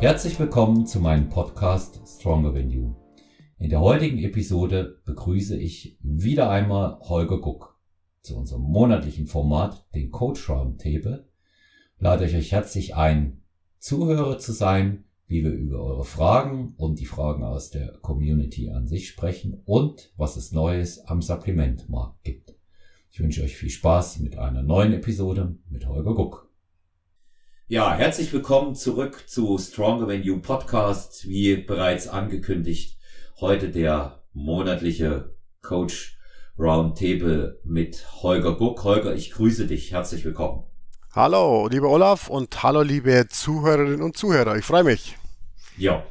Herzlich willkommen zu meinem Podcast Stronger Than You. In der heutigen Episode begrüße ich wieder einmal Holger Guck zu unserem monatlichen Format, den Coach Roundtable. Lade ich euch herzlich ein, Zuhörer zu sein, wie wir über eure Fragen und die Fragen aus der Community an sich sprechen und was es Neues am Supplementmarkt gibt. Ich wünsche euch viel Spaß mit einer neuen Episode mit Holger Guck. Ja, herzlich willkommen zurück zu Stronger Than You Podcast. Wie bereits angekündigt, heute der monatliche Coach Roundtable mit Holger Guck. Holger, ich grüße dich. Herzlich willkommen. Hallo, lieber Olaf und hallo, liebe Zuhörerinnen und Zuhörer. Ich freue mich. Ja,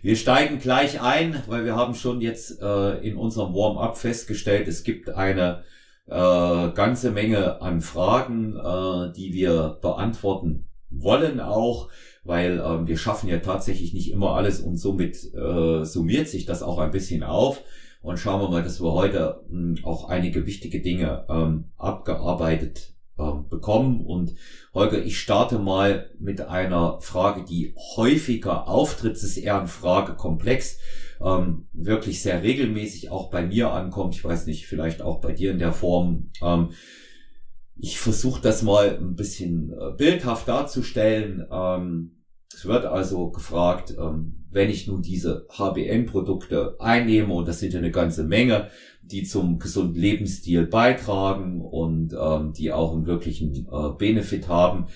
wir steigen gleich ein, weil wir haben schon jetzt äh, in unserem Warm-up festgestellt, es gibt eine äh, ganze Menge an Fragen, äh, die wir beantworten wollen auch, weil ähm, wir schaffen ja tatsächlich nicht immer alles und somit äh, summiert sich das auch ein bisschen auf. Und schauen wir mal, dass wir heute mh, hm, auch einige wichtige Dinge ähm, abgearbeitet ähm, bekommen. Und Holger, ich starte mal mit einer Frage, die häufiger auftritt. Es ist eher ein Fragekomplex, ähm, wirklich sehr regelmäßig auch bei mir ankommt. Ich weiß nicht, vielleicht auch bei dir in der Form. Ähm, ich versuche das mal ein bisschen äh, bildhaft darzustellen. Ähm, es wird also gefragt, ähm, wenn ich nun diese HBN-Produkte einnehme, und das sind ja eine ganze Menge, die zum gesunden Lebensstil beitragen und ähm, die auch einen wirklichen äh, Benefit haben,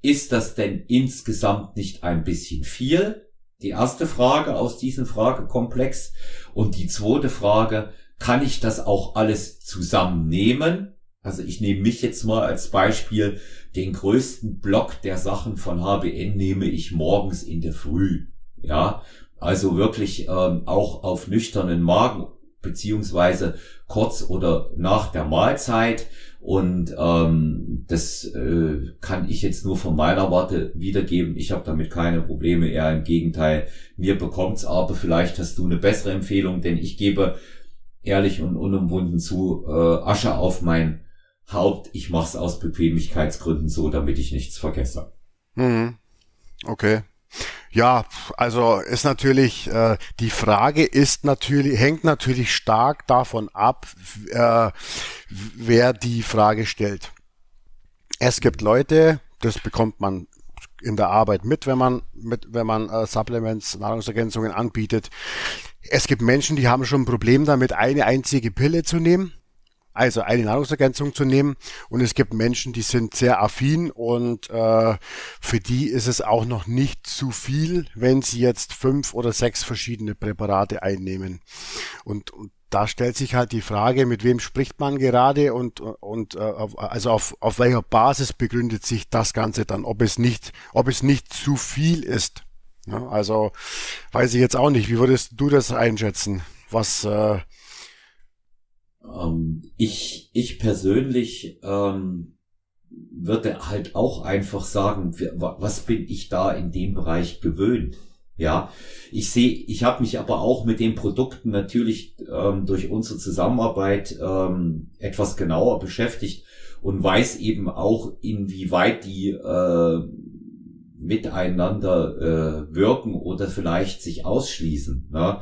ist das denn insgesamt nicht ein bisschen viel? Die erste Frage aus diesem Fragekomplex. Und die zweite Frage, kann ich das auch alles zusammennehmen? Also ich nehme mich jetzt mal als Beispiel. Den größten Block der Sachen von HBN nehme ich morgens in der Früh. Ja, also wirklich ähm, auch auf nüchternen Magen beziehungsweise kurz oder nach der Mahlzeit. Und ähm, das äh, kann ich jetzt nur von meiner Warte wiedergeben. Ich habe damit keine Probleme, eher im Gegenteil. Mir bekommt's aber, vielleicht hast du eine bessere Empfehlung, denn ich gebe ehrlich und unumwunden zu äh, Asche auf mein Haupt, ich mache es aus Bequemlichkeitsgründen so, damit ich nichts vergesse. Mhm. Okay. Ja, also ist natürlich, äh, die Frage ist natürlich, hängt natürlich stark davon ab, äh, wer die Frage stellt. Es gibt Leute, das bekommt man in der Arbeit mit, wenn man mit, wenn man äh, Supplements, Nahrungsergänzungen anbietet. Es gibt Menschen, die haben schon ein Problem damit, eine einzige Pille zu nehmen also eine Nahrungsergänzung zu nehmen. Und es gibt Menschen, die sind sehr affin und äh, für die ist es auch noch nicht zu viel, wenn sie jetzt fünf oder sechs verschiedene Präparate einnehmen. Und, und da stellt sich halt die Frage, mit wem spricht man gerade und, und äh, also auf, auf welcher Basis begründet sich das Ganze dann, ob es nicht, ob es nicht zu viel ist. Ja, also weiß ich jetzt auch nicht. Wie würdest du das einschätzen? Was äh, ähm, ich, ich persönlich ähm, würde halt auch einfach sagen, was bin ich da in dem Bereich gewöhnt? Ja, ich sehe, ich habe mich aber auch mit den Produkten natürlich ähm, durch unsere Zusammenarbeit ähm, etwas genauer beschäftigt und weiß eben auch, inwieweit die äh, miteinander äh, wirken oder vielleicht sich ausschließen. Ne?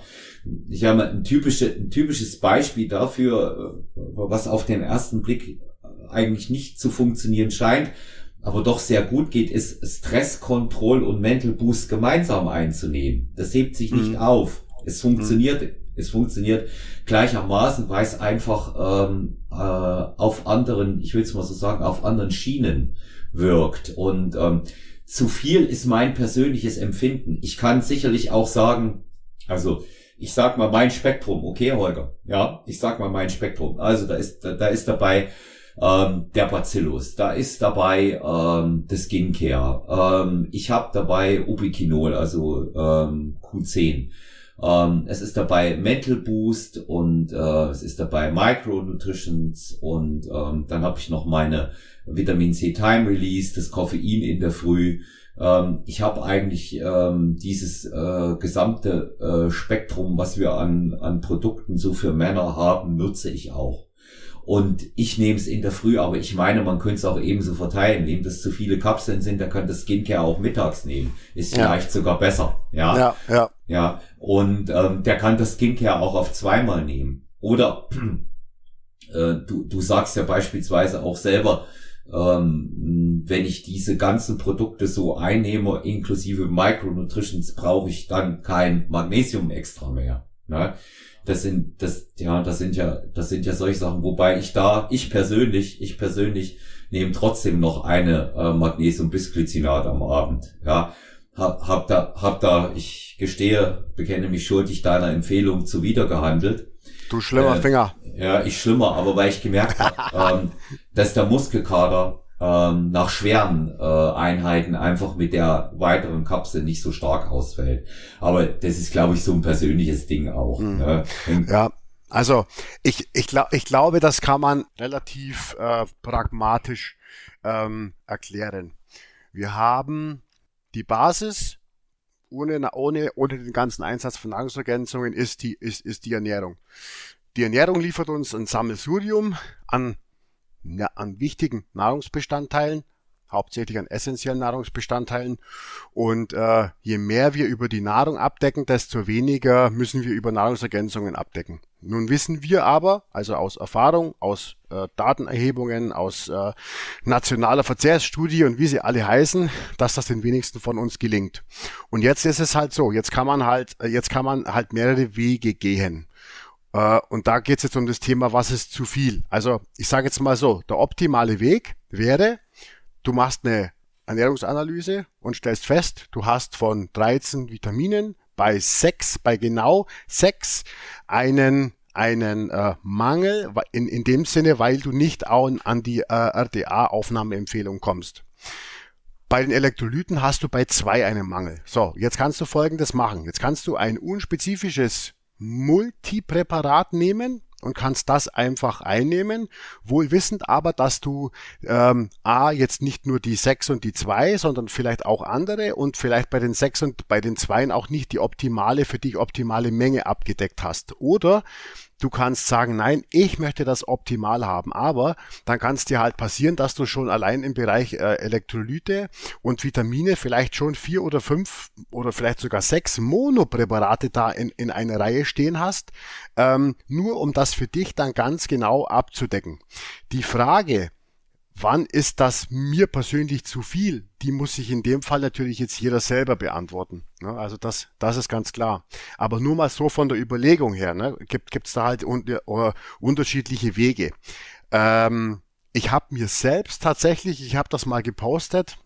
Ich habe ein, typische, ein typisches Beispiel dafür, äh, was auf den ersten Blick eigentlich nicht zu funktionieren scheint, aber doch sehr gut geht, ist Stresskontroll und Mental Boost gemeinsam einzunehmen. Das hebt sich nicht mhm. auf. Es funktioniert, mhm. es funktioniert gleichermaßen, weil es einfach ähm, äh, auf anderen, ich will es mal so sagen, auf anderen Schienen wirkt. Und ähm, zu viel ist mein persönliches Empfinden. Ich kann sicherlich auch sagen, also ich sag mal mein Spektrum, okay, Holger, ja, ich sag mal mein Spektrum. Also da ist da, da ist dabei ähm, der Bacillus, da ist dabei ähm, das Skincare, ähm, ich habe dabei Ubiquinol, also ähm, Q10. Ähm, es ist dabei Mental Boost und äh, es ist dabei Micronutritions und ähm, dann habe ich noch meine Vitamin C Time Release, das Koffein in der Früh. Ähm, ich habe eigentlich ähm, dieses äh, gesamte äh, Spektrum, was wir an, an Produkten so für Männer haben, nutze ich auch. Und ich nehme es in der Früh, aber ich meine, man könnte es auch ebenso verteilen. Wenn das zu viele Kapseln sind, dann könnte das Skincare auch mittags nehmen. Ist ja. vielleicht sogar besser. Ja, ja, ja. ja. Und ähm, der kann das Skincare auch auf zweimal nehmen. Oder äh, du, du sagst ja beispielsweise auch selber, ähm, wenn ich diese ganzen Produkte so einnehme, inklusive Micronutritions, brauche ich dann kein Magnesium extra mehr. Ne? Das sind, das, ja, das sind ja, das sind ja solche Sachen, wobei ich da, ich persönlich, ich persönlich nehme trotzdem noch eine äh, Magnesium-Bisglycinat am Abend. Ja, hab, hab da, hab da, ich gestehe, bekenne mich schuldig deiner Empfehlung zuwider gehandelt. Du schlimmer äh, Finger. Ja, ich schlimmer, aber weil ich gemerkt habe, ähm, dass der Muskelkater ähm, nach schweren äh, Einheiten einfach mit der weiteren Kapsel nicht so stark ausfällt. Aber das ist, glaube ich, so ein persönliches Ding auch. Mhm. Ne? Ja. Also ich, ich, glaub, ich glaube, das kann man relativ äh, pragmatisch ähm, erklären. Wir haben die Basis, ohne, ohne, ohne den ganzen Einsatz von Nahrungsergänzungen, ist die, ist, ist die Ernährung. Die Ernährung liefert uns ein Sammelsurium an, an wichtigen Nahrungsbestandteilen, hauptsächlich an essentiellen Nahrungsbestandteilen. Und äh, je mehr wir über die Nahrung abdecken, desto weniger müssen wir über Nahrungsergänzungen abdecken. Nun wissen wir aber, also aus Erfahrung, aus äh, Datenerhebungen, aus äh, nationaler Verzehrsstudie und wie sie alle heißen, dass das den wenigsten von uns gelingt. Und jetzt ist es halt so, jetzt kann man halt, äh, jetzt kann man halt mehrere Wege gehen. Äh, und da geht es jetzt um das Thema, was ist zu viel. Also ich sage jetzt mal so, der optimale Weg wäre, du machst eine Ernährungsanalyse und stellst fest, du hast von 13 Vitaminen bei 6, bei genau 6 einen einen äh, Mangel in, in dem Sinne, weil du nicht an, an die äh, RDA-Aufnahmeempfehlung kommst. Bei den Elektrolyten hast du bei zwei einen Mangel. So, jetzt kannst du folgendes machen. Jetzt kannst du ein unspezifisches Multipräparat nehmen und kannst das einfach einnehmen, wohl wissend aber, dass du ähm, A jetzt nicht nur die 6 und die 2, sondern vielleicht auch andere und vielleicht bei den 6 und bei den 2 auch nicht die optimale, für dich optimale Menge abgedeckt hast. Oder Du kannst sagen, nein, ich möchte das optimal haben, aber dann kann es dir halt passieren, dass du schon allein im Bereich äh, Elektrolyte und Vitamine vielleicht schon vier oder fünf oder vielleicht sogar sechs Monopräparate da in, in einer Reihe stehen hast, ähm, nur um das für dich dann ganz genau abzudecken. Die Frage, Wann ist das mir persönlich zu viel? Die muss sich in dem Fall natürlich jetzt jeder selber beantworten. Ne? Also das, das ist ganz klar. Aber nur mal so von der Überlegung her, ne? gibt es da halt un uh, unterschiedliche Wege. Ähm, ich habe mir selbst tatsächlich, ich habe das mal gepostet,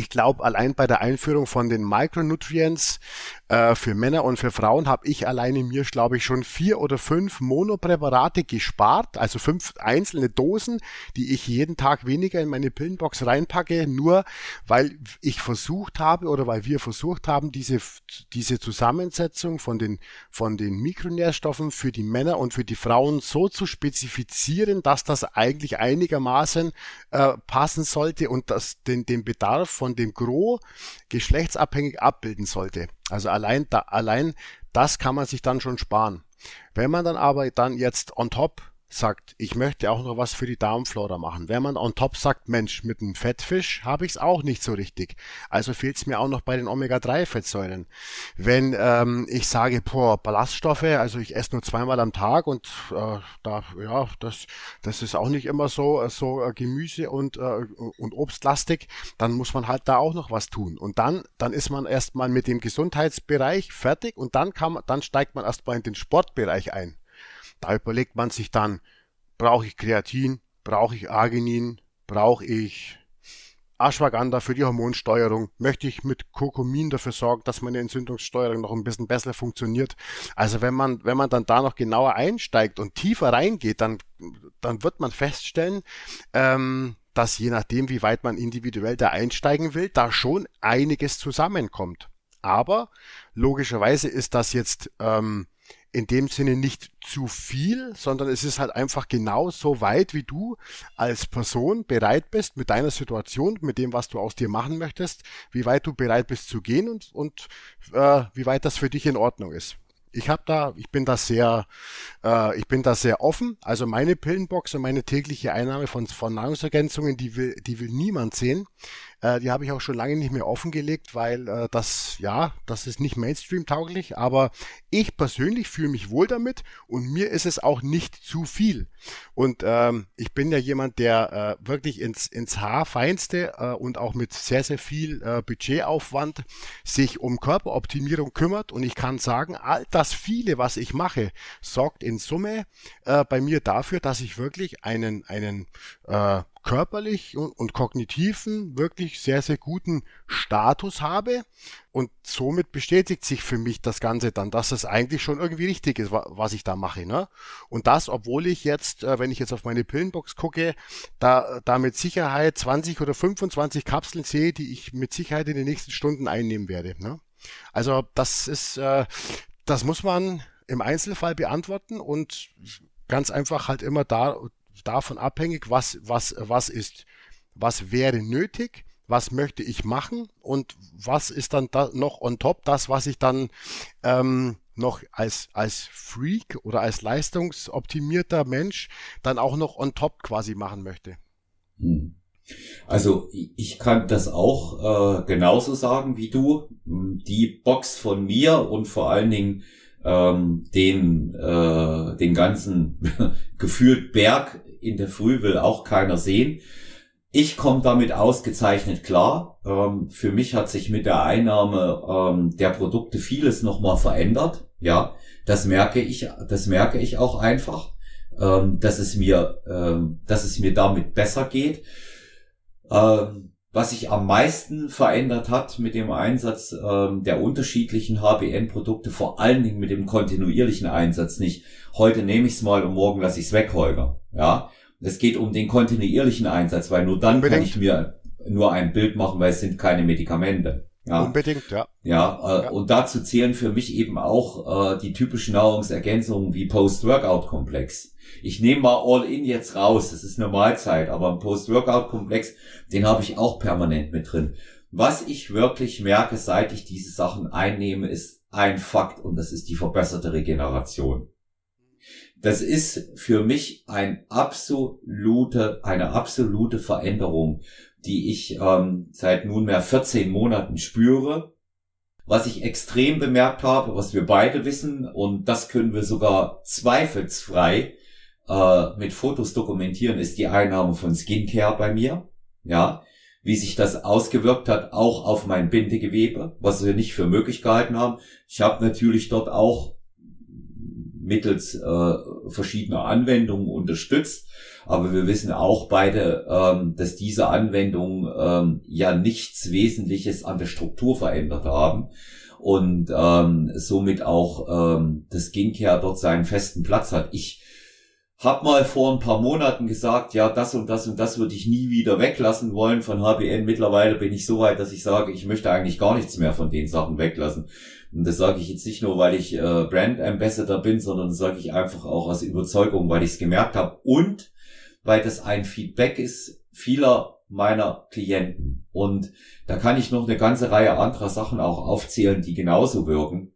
ich glaube, allein bei der Einführung von den Micronutrients äh, für Männer und für Frauen habe ich alleine mir, glaube ich, schon vier oder fünf Monopräparate gespart, also fünf einzelne Dosen, die ich jeden Tag weniger in meine Pillenbox reinpacke, nur weil ich versucht habe oder weil wir versucht haben, diese, diese Zusammensetzung von den, von den Mikronährstoffen für die Männer und für die Frauen so zu spezifizieren, dass das eigentlich einigermaßen äh, passen sollte und das den, den Bedarf von von dem Gros geschlechtsabhängig abbilden sollte. Also allein, da, allein das kann man sich dann schon sparen. Wenn man dann aber dann jetzt on top sagt, ich möchte auch noch was für die Darmflora machen. Wenn man on top sagt, Mensch, mit einem Fettfisch habe ich es auch nicht so richtig. Also fehlt es mir auch noch bei den Omega-3-Fettsäuren. Wenn ähm, ich sage, boah, Ballaststoffe, also ich esse nur zweimal am Tag und äh, da, ja, das, das ist auch nicht immer so, so äh, Gemüse und, äh, und Obstlastig, dann muss man halt da auch noch was tun. Und dann, dann ist man erstmal mit dem Gesundheitsbereich fertig und dann kann man, dann steigt man erstmal in den Sportbereich ein. Da überlegt man sich dann, brauche ich Kreatin, brauche ich Arginin, brauche ich Ashwagandha für die Hormonsteuerung, möchte ich mit Kurkumin dafür sorgen, dass meine Entzündungssteuerung noch ein bisschen besser funktioniert. Also wenn man, wenn man dann da noch genauer einsteigt und tiefer reingeht, dann, dann wird man feststellen, ähm, dass je nachdem, wie weit man individuell da einsteigen will, da schon einiges zusammenkommt. Aber logischerweise ist das jetzt ähm, in dem Sinne nicht zu viel, sondern es ist halt einfach genau so weit, wie du als Person bereit bist mit deiner Situation, mit dem, was du aus dir machen möchtest, wie weit du bereit bist zu gehen und, und äh, wie weit das für dich in Ordnung ist. Ich habe da, ich bin da sehr, äh, ich bin da sehr offen. Also meine Pillenbox und meine tägliche Einnahme von, von Nahrungsergänzungen, die will, die will niemand sehen. Äh, die habe ich auch schon lange nicht mehr offengelegt, weil äh, das, ja, das ist nicht Mainstream-tauglich, aber ich persönlich fühle mich wohl damit und mir ist es auch nicht zu viel. Und ähm, ich bin ja jemand, der äh, wirklich ins, ins Haarfeinste äh, und auch mit sehr, sehr viel äh, Budgetaufwand sich um Körperoptimierung kümmert und ich kann sagen, all das viele, was ich mache, sorgt in Summe äh, bei mir dafür, dass ich wirklich einen, einen äh, körperlich und, und kognitiven wirklich sehr, sehr guten Status habe. Und somit bestätigt sich für mich das Ganze dann, dass es eigentlich schon irgendwie richtig ist, was ich da mache. Ne? Und das, obwohl ich jetzt, äh, wenn ich jetzt auf meine Pillenbox gucke, da, da mit Sicherheit 20 oder 25 Kapseln sehe, die ich mit Sicherheit in den nächsten Stunden einnehmen werde. Ne? Also das ist, äh, das muss man im Einzelfall beantworten und ganz einfach halt immer da davon abhängig, was, was, was ist, was wäre nötig, was möchte ich machen und was ist dann da noch on top, das, was ich dann ähm, noch als, als Freak oder als leistungsoptimierter Mensch dann auch noch on top quasi machen möchte. Hm. Also ich kann das auch äh, genauso sagen wie du. Die Box von mir und vor allen Dingen ähm, den, äh, den ganzen gefühlt Berg in der Früh will auch keiner sehen. Ich komme damit ausgezeichnet klar. Ähm, für mich hat sich mit der Einnahme ähm, der Produkte vieles nochmal verändert. Ja, das merke ich, das merke ich auch einfach, ähm, dass es mir, ähm, dass es mir damit besser geht. Ähm, was sich am meisten verändert hat mit dem Einsatz ähm, der unterschiedlichen HBN-Produkte, vor allen Dingen mit dem kontinuierlichen Einsatz nicht. Heute nehme ich es mal und morgen lasse ich es weg, Holger. Ja, es geht um den kontinuierlichen Einsatz, weil nur dann Unbedingt. kann ich mir nur ein Bild machen, weil es sind keine Medikamente. Ja. Unbedingt, ja. Ja, äh, ja. und dazu zählen für mich eben auch äh, die typischen Nahrungsergänzungen wie Post-Workout-Komplex. Ich nehme mal All-In jetzt raus, das ist eine Mahlzeit, aber ein Post-Workout-Komplex, den habe ich auch permanent mit drin. Was ich wirklich merke, seit ich diese Sachen einnehme, ist ein Fakt und das ist die verbesserte Regeneration. Das ist für mich ein absolute, eine absolute Veränderung, die ich ähm, seit nunmehr 14 Monaten spüre. Was ich extrem bemerkt habe, was wir beide wissen, und das können wir sogar zweifelsfrei äh, mit Fotos dokumentieren, ist die Einnahme von Skincare bei mir. Ja, wie sich das ausgewirkt hat, auch auf mein Bindegewebe, was wir nicht für möglich gehalten haben. Ich habe natürlich dort auch mittels äh, verschiedener Anwendungen unterstützt. Aber wir wissen auch beide, ähm, dass diese Anwendungen ähm, ja nichts Wesentliches an der Struktur verändert haben und ähm, somit auch ähm, das Skincare dort seinen festen Platz hat. Ich hab mal vor ein paar Monaten gesagt, ja, das und das und das würde ich nie wieder weglassen wollen von HBN. Mittlerweile bin ich so weit, dass ich sage, ich möchte eigentlich gar nichts mehr von den Sachen weglassen. Und das sage ich jetzt nicht nur, weil ich äh, Brand Ambassador bin, sondern das sage ich einfach auch aus Überzeugung, weil ich es gemerkt habe und weil das ein Feedback ist vieler meiner Klienten. Und da kann ich noch eine ganze Reihe anderer Sachen auch aufzählen, die genauso wirken.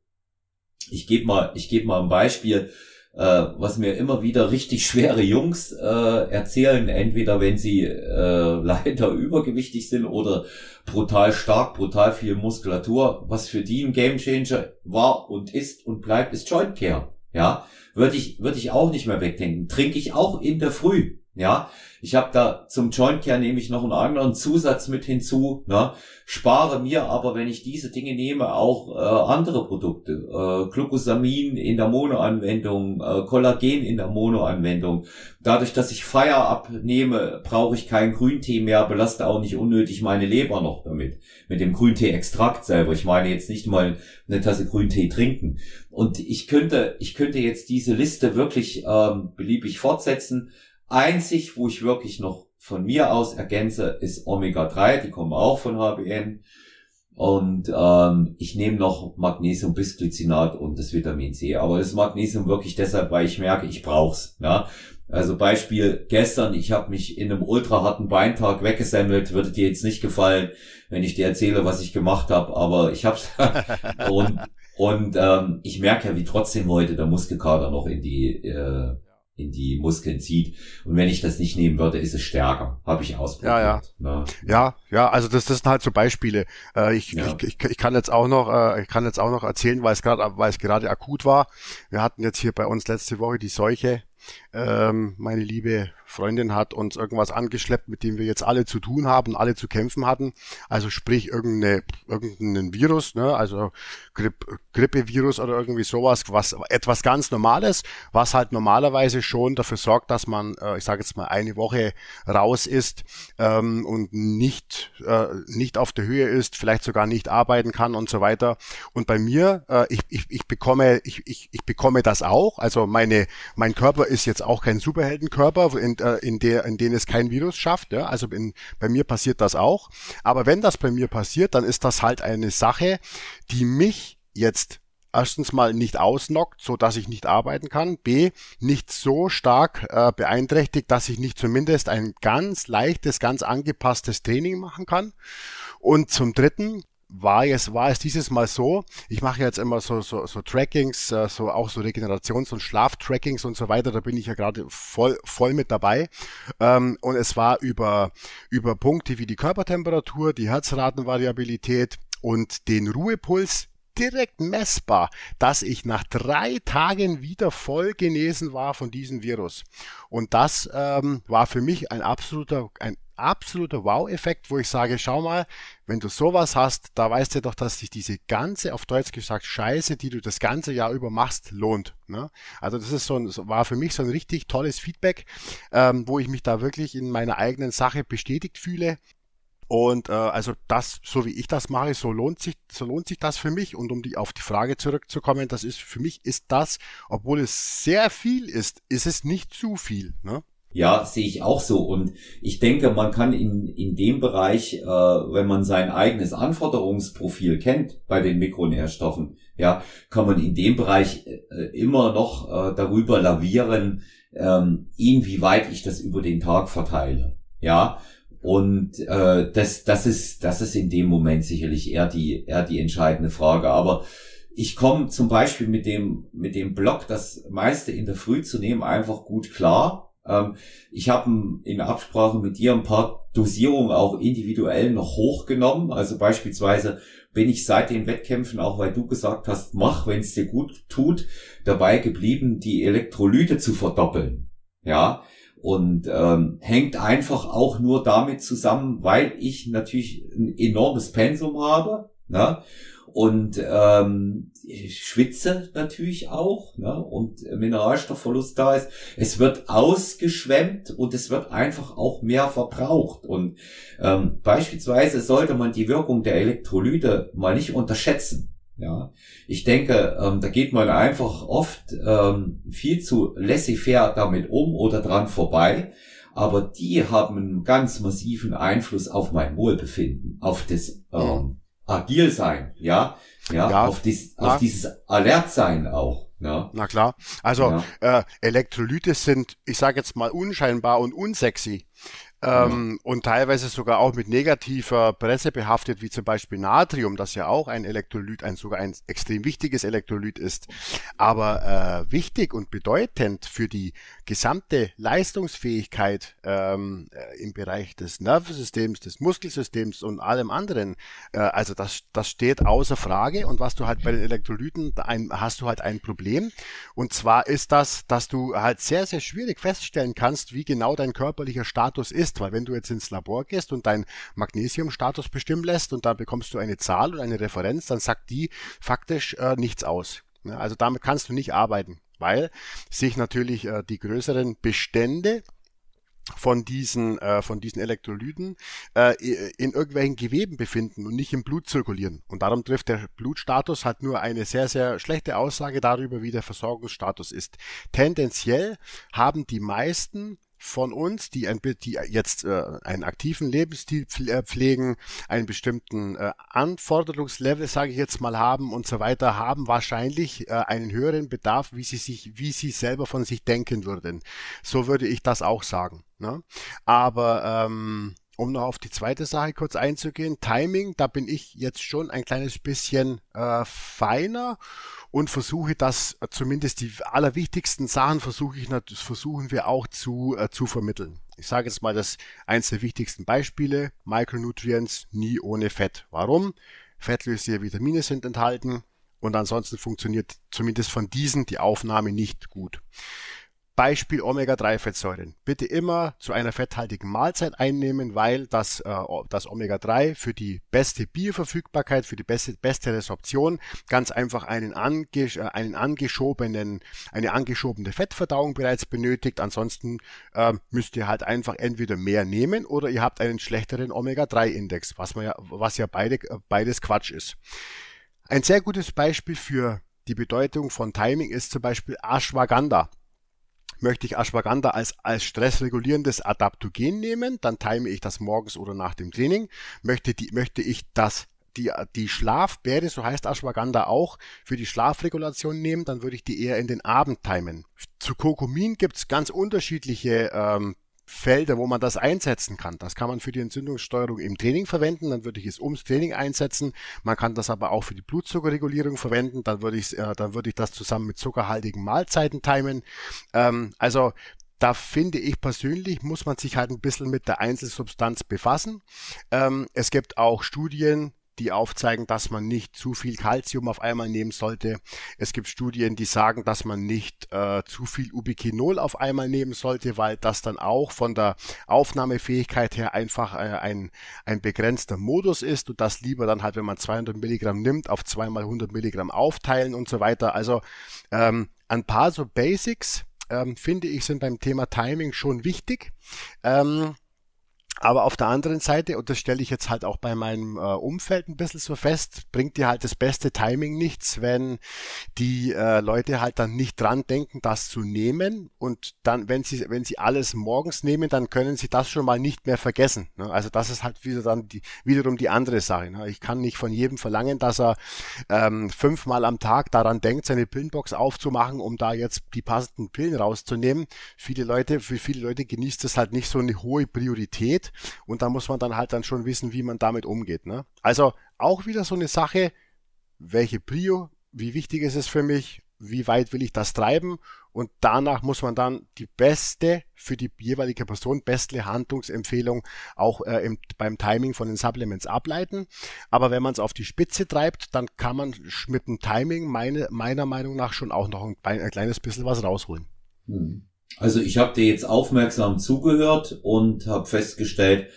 Ich gebe mal, ich gebe mal ein Beispiel äh, was mir immer wieder richtig schwere Jungs äh, erzählen, entweder wenn sie äh, leider übergewichtig sind oder brutal stark, brutal viel Muskulatur, was für die ein Gamechanger war und ist und bleibt, ist Joint Care. Ja, würde ich, würde ich auch nicht mehr wegdenken. Trinke ich auch in der Früh. Ja, ich habe da zum Joint Care nehme ich noch einen anderen Zusatz mit hinzu. Ne? Spare mir aber, wenn ich diese Dinge nehme, auch äh, andere Produkte. Äh, Glucosamin in der Monoanwendung, äh, Kollagen in der Monoanwendung. Dadurch, dass ich Feier abnehme, brauche ich keinen Grüntee mehr, belaste auch nicht unnötig meine Leber noch damit. Mit dem Grüntee-Extrakt selber. Ich meine jetzt nicht mal eine Tasse Grüntee trinken. Und ich könnte, ich könnte jetzt diese Liste wirklich ähm, beliebig fortsetzen. Einzig, wo ich wirklich noch von mir aus ergänze, ist Omega-3, die kommen auch von HBN. Und ähm, ich nehme noch Magnesium Bisglycinat und das Vitamin C. Aber das Magnesium wirklich deshalb, weil ich merke, ich brauch's. Ja? Also Beispiel gestern, ich habe mich in einem ultra harten Beintag weggesemmelt, würde dir jetzt nicht gefallen, wenn ich dir erzähle, was ich gemacht habe, aber ich hab's und Und ähm, ich merke ja, wie trotzdem heute der Muskelkater noch in die äh, in die Muskeln zieht. Und wenn ich das nicht nehmen würde, ist es stärker. Habe ich ausprobiert. Ja, ja. Ne? Ja, ja, also das, das sind halt so Beispiele. Äh, ich, Ja. ich, ich, ich kann jetzt auch noch, äh, ich kann jetzt auch noch erzählen, weil es gerade, weil es gerade akut war. Wir hatten jetzt hier bei uns letzte Woche die Seuche. Ähm, meine liebe Freundin hat uns irgendwas angeschleppt, mit dem wir jetzt alle zu tun haben, alle zu kämpfen hatten. Also sprich irgendeine, irgendein Virus, ne? also Gripp, Grippevirus oder irgendwie sowas, was etwas ganz Normales, was halt normalerweise schon dafür sorgt, dass man, äh, ich sage jetzt mal, eine Woche raus ist ähm, und nicht, äh, nicht auf der Höhe ist, vielleicht sogar nicht arbeiten kann und so weiter. Und bei mir, äh, ich, ich, ich bekomme, ich, ich, ich bekomme das auch. Also meine, mein Körper ist jetzt auch kein Superheldenkörper, in, äh, in der, in den es kein Virus schafft. Ja? Also in, bei mir passiert das auch. Aber wenn das bei mir passiert, dann ist das halt eine Sache, die mich jetzt erstens mal nicht ausnockt, so dass ich nicht arbeiten kann. B, nicht so stark äh, beeinträchtigt, dass ich nicht zumindest ein ganz leichtes, ganz angepasstes Training machen kann. Und zum Dritten war es, war es dieses Mal so, ich mache jetzt immer so, so, so Trackings, äh, so auch so Regenerations- und Schlaftrackings und so weiter, da bin ich ja gerade voll, voll mit dabei. Ähm, und es war über, über Punkte wie die Körpertemperatur, die Herzratenvariabilität und den Ruhepuls direkt messbar, dass ich nach drei Tagen wieder voll genesen war von diesem Virus. Und das ähm, war für mich ein absoluter, ein absoluter Wow-Effekt, wo ich sage, schau mal, wenn du sowas hast, da weißt du doch, dass sich diese ganze, auf Deutsch gesagt, Scheiße, die du das ganze Jahr über machst, lohnt. Ne? Also das ist so ein, war für mich so ein richtig tolles Feedback, ähm, wo ich mich da wirklich in meiner eigenen Sache bestätigt fühle. Und äh, also das, so wie ich das mache, so lohnt sich, so lohnt sich das für mich. Und um die auf die Frage zurückzukommen, das ist für mich ist das, obwohl es sehr viel ist, ist es nicht zu viel. Ne? Ja, sehe ich auch so. Und ich denke, man kann in, in dem Bereich, äh, wenn man sein eigenes Anforderungsprofil kennt bei den Mikronährstoffen, ja, kann man in dem Bereich äh, immer noch äh, darüber lavieren, ähm, inwieweit ich das über den Tag verteile. Ja, und äh, das, das ist, das ist in dem Moment sicherlich eher die, eher die entscheidende Frage. Aber ich komme zum Beispiel mit dem, mit dem Block, das meiste in der Früh zu nehmen, einfach gut klar. Ähm, ich habe in Absprache mit dir ein paar Dosierungen auch individuell noch hochgenommen. Also beispielsweise bin ich seit den Wettkämpfen, auch weil du gesagt hast, mach, wenn es dir gut tut, dabei geblieben, die Elektrolyte zu verdoppeln. Ja, und ähm, hängt einfach auch nur damit zusammen, weil ich natürlich ein enormes Pensum habe. Ne? Und ähm, schwitze natürlich auch ne? und Mineralstoffverlust da ist. Es wird ausgeschwemmt und es wird einfach auch mehr verbraucht. Und ähm, beispielsweise sollte man die Wirkung der Elektrolyte mal nicht unterschätzen. Ja, ich denke, ähm, da geht man einfach oft ähm, viel zu laissez-faire damit um oder dran vorbei. Aber die haben einen ganz massiven Einfluss auf mein Wohlbefinden, auf das ähm, Agilsein, ja, ja, Ja, auf, dies, ja. auf dieses Alertsein auch. Ja, Na klar. Also Ja. äh, Elektrolyte sind, ich sage jetzt mal, unscheinbar und unsexy. Ähm, Und teilweise sogar auch mit negativer Presse behaftet, wie zum Beispiel Natrium, das ja auch ein Elektrolyt, ein sogar ein extrem wichtiges Elektrolyt ist. Aber äh, wichtig und bedeutend für die gesamte Leistungsfähigkeit ähm, äh, im Bereich des Nervensystems, des Muskelsystems und allem anderen, äh, also das, das steht außer Frage. Und was du halt bei den Elektrolyten, ein, hast du halt ein Problem. Und zwar ist das, dass du halt sehr, sehr schwierig feststellen kannst, wie genau dein körperlicher Status ist. Weil wenn du jetzt ins Labor gehst und deinen Magnesiumstatus bestimmen lässt und da bekommst du eine Zahl und eine Referenz, dann sagt die faktisch äh, nichts aus. Ja, also damit kannst du nicht arbeiten, weil sich natürlich äh, die größeren Bestände von diesen, äh, von diesen Elektrolyten äh, in irgendwelchen Geweben befinden und nicht im Blut zirkulieren. Und darum trifft der Blutstatus halt nur eine sehr, sehr schlechte Aussage darüber, wie der Versorgungsstatus ist. Tendenziell haben die meisten von uns, die, ein, die jetzt äh, einen aktiven Lebensstil pflegen, einen bestimmten äh, Anforderungslevel, sage ich jetzt mal, haben und so weiter, haben wahrscheinlich äh, einen höheren Bedarf, wie sie sich, wie sie selber von sich denken würden. So würde ich das auch sagen. Ne? Aber ähm, um noch auf die zweite Sache kurz einzugehen, Timing, da bin ich jetzt schon ein kleines bisschen äh, feiner und versuche das, äh, zumindest die allerwichtigsten Sachen versuche ich, versuchen wir auch zu, äh, zu vermitteln. Ich sage jetzt mal das eins der wichtigsten Beispiele, Micronutrients nie ohne Fett. Warum? Fettlösliche Vitamine sind enthalten und ansonsten funktioniert zumindest von diesen die Aufnahme nicht gut. Beispiel Omega-3-Fettsäuren. Bitte immer zu einer fetthaltigen Mahlzeit einnehmen, weil das, äh, das Omega-3 für die beste Bioverfügbarkeit, für die beste, beste Resorption ganz einfach einen, ange, äh, einen angeschobenen, eine angeschobene Fettverdauung bereits benötigt. Ansonsten äh, müsst ihr halt einfach entweder mehr nehmen oder ihr habt einen schlechteren Omega-3-Index, was man ja, was ja beide, beides Quatsch ist. Ein sehr gutes Beispiel für die Bedeutung von Timing ist zum Beispiel Ashwagandha möchte ich Ashwagandha als, als stressregulierendes Adaptogen nehmen, dann time ich das morgens oder nach dem Training. Möchte, die, möchte ich das die, die Schlafbeere, so heißt Ashwagandha auch, für die Schlafregulation nehmen, dann würde ich die eher in den Abend timen. Zu Kurkumin gibt's ganz unterschiedliche ähm, Felder, wo man das einsetzen kann. Das kann man für die Entzündungssteuerung im Training verwenden, dann würde ich es ums Training einsetzen. Man kann das aber auch für die Blutzuckerregulierung verwenden, dann würde ich, äh, dann würde ich das zusammen mit zuckerhaltigen Mahlzeiten timen. Ähm, also da finde ich persönlich, muss man sich halt ein bisschen mit der Einzelsubstanz befassen. Ähm, es gibt auch Studien, die aufzeigen, dass man nicht zu viel Kalzium auf einmal nehmen sollte. Es gibt Studien, die sagen, dass man nicht äh, zu viel Ubiquinol auf einmal nehmen sollte, weil das dann auch von der Aufnahmefähigkeit her einfach äh, ein, ein begrenzter Modus ist und das lieber dann halt, wenn man 200 Milligramm nimmt, auf zweimal 100 Milligramm aufteilen und so weiter. Also ähm, ein paar so Basics, ähm, finde ich, sind beim Thema Timing schon wichtig. Ähm, aber auf der anderen Seite, und das stelle ich jetzt halt auch bei meinem äh, Umfeld ein bisschen so fest, bringt dir halt das beste Timing nichts, wenn die äh, Leute halt dann nicht dran denken, das zu nehmen. Und dann, wenn sie, wenn sie alles morgens nehmen, dann können sie das schon mal nicht mehr vergessen. Ne? Also das ist halt wieder dann die, wiederum die andere Sache. Ne? Ich kann nicht von jedem verlangen, dass er ähm, fünfmal am Tag daran denkt, seine Pillenbox aufzumachen, um da jetzt die passenden Pillen rauszunehmen. Viele Leute, für viele Leute genießt das halt nicht so eine hohe Priorität. Und da muss man dann halt dann schon wissen, wie man damit umgeht. Ne? Also auch wieder so eine Sache, welche Prio, wie wichtig ist es für mich, wie weit will ich das treiben und danach muss man dann die beste für die jeweilige Person beste Handlungsempfehlung auch äh, im, beim Timing von den Supplements ableiten. Aber wenn man es auf die Spitze treibt, dann kann man mit dem Timing meine, meiner Meinung nach schon auch noch ein, ein kleines bisschen was rausholen. Hm. Also ich habe dir jetzt aufmerksam zugehört und habe festgestellt,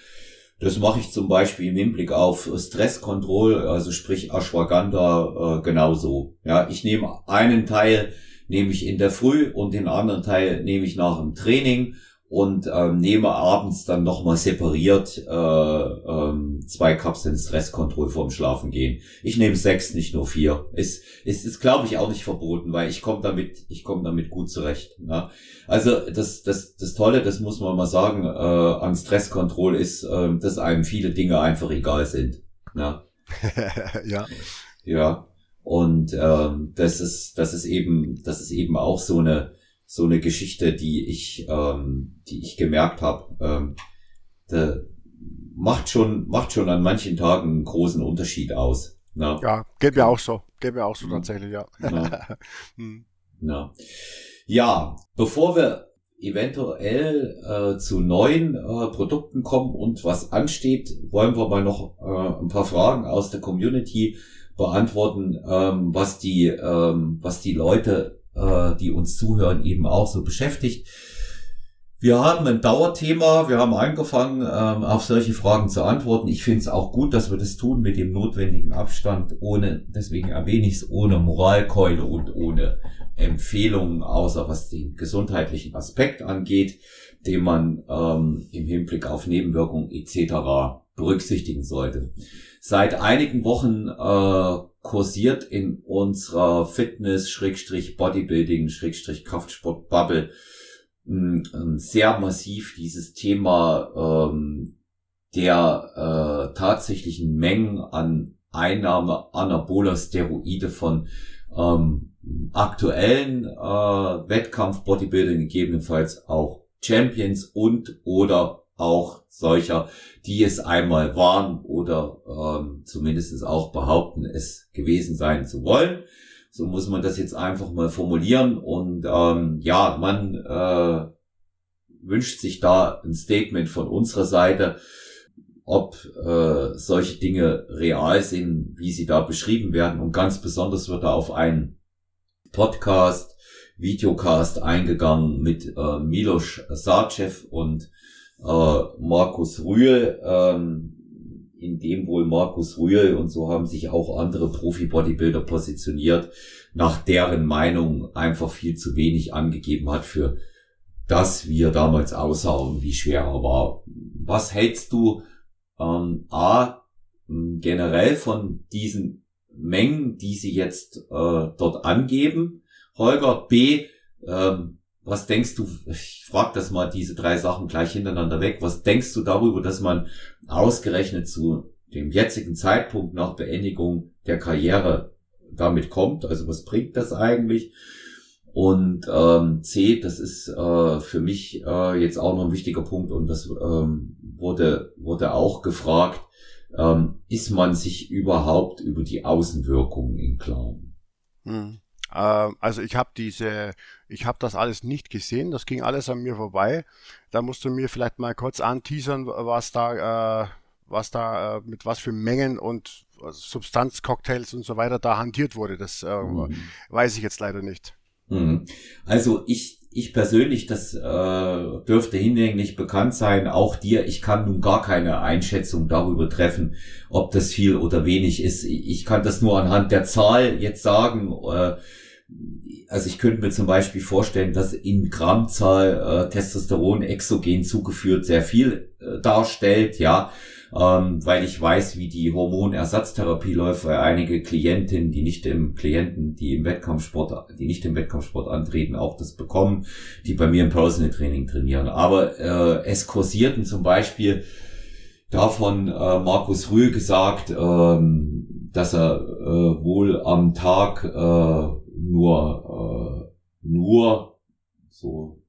das mache ich zum Beispiel im Hinblick auf Stresskontrolle, also sprich Ashwagandha äh, genauso. Ja, ich nehme einen Teil nehme ich in der Früh und den anderen Teil nehme ich nach dem Training und ähm, nehme abends dann nochmal separiert äh, ähm, zwei Kapseln Stresskontroll vorm Schlafen gehen. Ich nehme sechs, nicht nur vier. Ist ist, ist glaube ich auch nicht verboten, weil ich komme damit ich komme damit gut zurecht. Ne? Also das das das Tolle, das muss man mal sagen, äh, an Stresskontroll ist, äh, dass einem viele Dinge einfach egal sind. Ne? ja. Ja. Und ähm, das ist das ist eben das ist eben auch so eine so eine Geschichte, die ich, ähm, die ich gemerkt habe, ähm, da macht schon, macht schon an manchen Tagen einen großen Unterschied aus. Na? Ja, geht mir auch so, geht mir auch so mhm. tatsächlich, ja. Ja. Hm. ja. ja, bevor wir eventuell äh, zu neuen äh, Produkten kommen und was ansteht, wollen wir mal noch äh, ein paar Fragen aus der Community beantworten, ähm, was die, ähm, was die Leute äh, die uns zuhören, eben auch so beschäftigt. Wir haben ein Dauerthema, wir haben angefangen, ähm, auf solche Fragen zu antworten. Ich finde es auch gut, dass wir das tun mit dem notwendigen Abstand, ohne, deswegen erwähne ich es, ohne Moralkeule und ohne Empfehlungen, außer was den gesundheitlichen Aspekt angeht, den man ähm, im Hinblick auf Nebenwirkungen etc. berücksichtigen sollte. Seit einigen Wochen äh, kursiert in unserer Fitness-Bodybuilding-Kraftsport-Bubble. Hm, ähm, sehr massiv dieses Thema ähm, der äh, tatsächlichen Mengen an Einnahme anaboler Steroide von ähm, aktuellen äh, Wettkampf-Bodybuilding, gegebenenfalls auch Champions und oder auch solcher, die es einmal waren oder ähm, zumindest auch behaupten, es gewesen sein zu wollen. So muss man das jetzt einfach mal formulieren. Und ähm, ja, man äh, wünscht sich da ein Statement von unserer Seite, ob äh, solche Dinge real sind, wie sie da beschrieben werden. Und ganz besonders wird da auf einen Podcast, Videocast eingegangen mit äh, Milos Sarcev und äh, Markus Rühl, ähm, in dem wohl Markus Rühl und so haben sich auch andere Profi-Bodybuilder positioniert, nach deren Meinung einfach viel zu wenig angegeben hat für das, wie er damals aussah und wie schwer er war. Was hältst du ähm, A generell von diesen Mengen, die sie jetzt äh, dort angeben, Holger? B, ähm, was denkst du, ich frage das mal, diese drei Sachen gleich hintereinander weg, was denkst du darüber, dass man ausgerechnet zu dem jetzigen Zeitpunkt nach Beendigung der Karriere damit kommt? Also was bringt das eigentlich? Und ähm, C, das ist äh, für mich äh, jetzt auch noch ein wichtiger Punkt und das ähm, wurde, wurde auch gefragt, ähm, ist man sich überhaupt über die Außenwirkungen im Klaren? Hm. Äh, also ich habe diese, ich habe das alles nicht gesehen, das ging alles an mir vorbei. Da musst du mir vielleicht mal kurz anteasern, was da, äh, was da, äh, mit was für Mengen und Substanzcocktails und so weiter da hantiert wurde. Das äh, mhm. weiß ich jetzt leider nicht. Mhm. Also ich, ich persönlich, das äh, dürfte hinlänglich bekannt sein, auch dir, ich kann nun gar keine Einschätzung darüber treffen, ob das viel oder wenig ist. Ich kann das nur anhand der Zahl jetzt sagen. Äh, also ich könnte mir zum Beispiel vorstellen, dass in Grammzahl äh, Testosteron exogen zugeführt sehr viel äh, darstellt, ja, ähm, weil ich weiß, wie die Hormonersatztherapie läuft, weil einige Klientinnen, die nicht im Klienten, die im Wettkampfsport, die nicht im Wettkampfsport antreten, auch das bekommen, die bei mir im Personal Training trainieren. Aber äh, es kursierten zum Beispiel davon äh, Markus Rühl gesagt, ähm, dass er äh, wohl am Tag äh, nur, äh, nur, so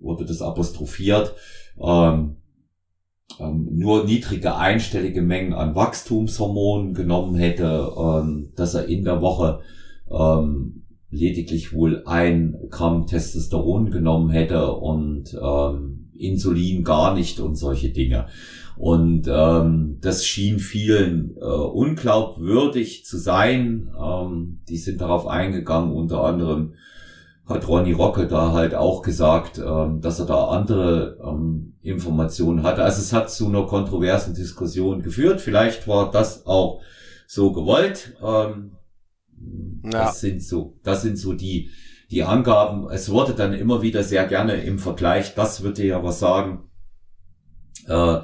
wurde das apostrophiert, ähm, ähm, nur niedrige einstellige Mengen an Wachstumshormonen genommen hätte, ähm, dass er in der Woche ähm, lediglich wohl ein Gramm Testosteron genommen hätte und ähm, Insulin gar nicht und solche Dinge. Und ähm, das schien vielen äh, unglaubwürdig zu sein. Ähm, die sind darauf eingegangen, unter anderem hat Ronny Rocke da halt auch gesagt, ähm, dass er da andere ähm, Informationen hatte. Also es hat zu einer kontroversen Diskussion geführt. Vielleicht war das auch so gewollt. Ähm, ja. Das sind so, das sind so die, die Angaben. Es wurde dann immer wieder sehr gerne im Vergleich, das würde ja was sagen, äh,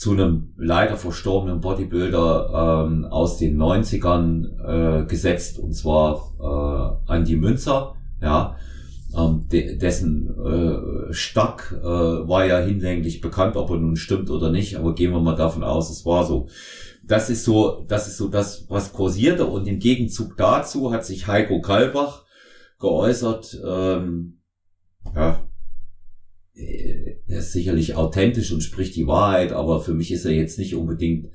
zu einem leider verstorbenen Bodybuilder ähm, aus den 90ern äh, gesetzt, und zwar äh, Andy Münzer, ja, ähm, de dessen äh, Stack äh, war ja hinlänglich bekannt, ob er nun stimmt oder nicht, aber gehen wir mal davon aus, es war so. Das ist so, das ist so das, was kursierte und im Gegenzug dazu hat sich Heiko Kalbach geäußert, ähm, ja, ist sicherlich authentisch und spricht die Wahrheit, aber für mich ist er jetzt nicht unbedingt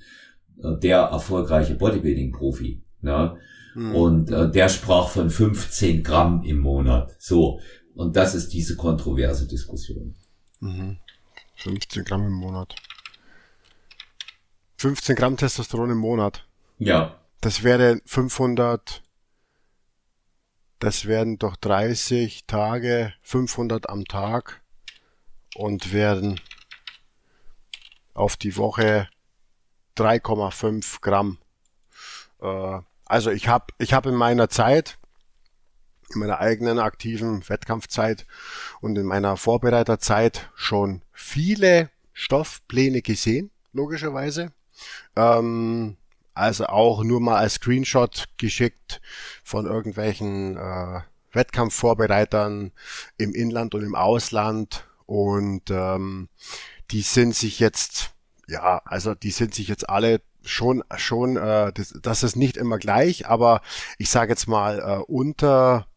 äh, der erfolgreiche Bodybuilding-Profi. Ja? Mhm. Und äh, der sprach von 15 Gramm im Monat. So. Und das ist diese kontroverse Diskussion. Mhm. 15 Gramm im Monat. 15 Gramm Testosteron im Monat. Ja. Das wäre 500, das wären doch 30 Tage, 500 am Tag und werden auf die Woche 3,5 Gramm. Äh, also ich habe ich hab in meiner Zeit, in meiner eigenen aktiven Wettkampfzeit und in meiner Vorbereiterzeit schon viele Stoffpläne gesehen, logischerweise. Ähm, also auch nur mal als Screenshot geschickt von irgendwelchen äh, Wettkampfvorbereitern im Inland und im Ausland und ähm, die sind sich jetzt, ja, also die sind sich jetzt alle schon, schon, äh, das, das ist nicht immer gleich, aber ich sage jetzt mal äh, unter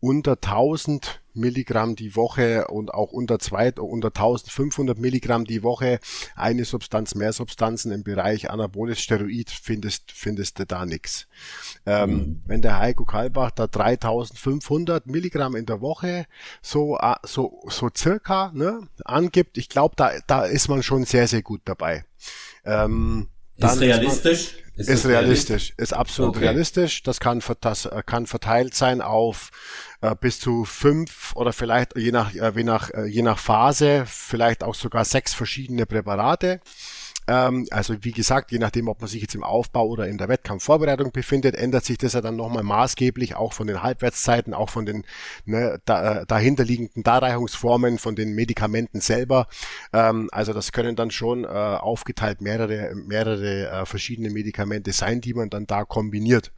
unter 1000 Milligramm die Woche und auch unter zwei, unter 1500 Milligramm die Woche eine Substanz, mehr Substanzen im Bereich Anaboles Steroid findest, findest du da nix. Ähm, mhm. Wenn der Heiko Kalbach da 3500 Milligramm in der Woche so, äh, so, so circa, ne, angibt, ich glaube, da, da ist man schon sehr, sehr gut dabei. Ähm, ist realistisch? Ist, ist, ist realistisch, ist absolut okay. realistisch. Das kann, das äh, kann verteilt sein auf äh, bis zu fünf oder vielleicht je nach, äh, je nach, äh, je nach Phase, vielleicht auch sogar sechs verschiedene Präparate. Ähm, also wie gesagt, je nachdem, ob man sich jetzt im Aufbau oder in der Wettkampfvorbereitung befindet, ändert sich das ja dann nochmal maßgeblich, auch von den Halbwertszeiten, auch von den ne, da, äh, dahinterliegenden Darreichungsformen, von den Medikamenten selber. Ähm, also das können dann schon äh, aufgeteilt mehrere, mehrere äh, verschiedene Medikamente sein, die man dann da kombiniert.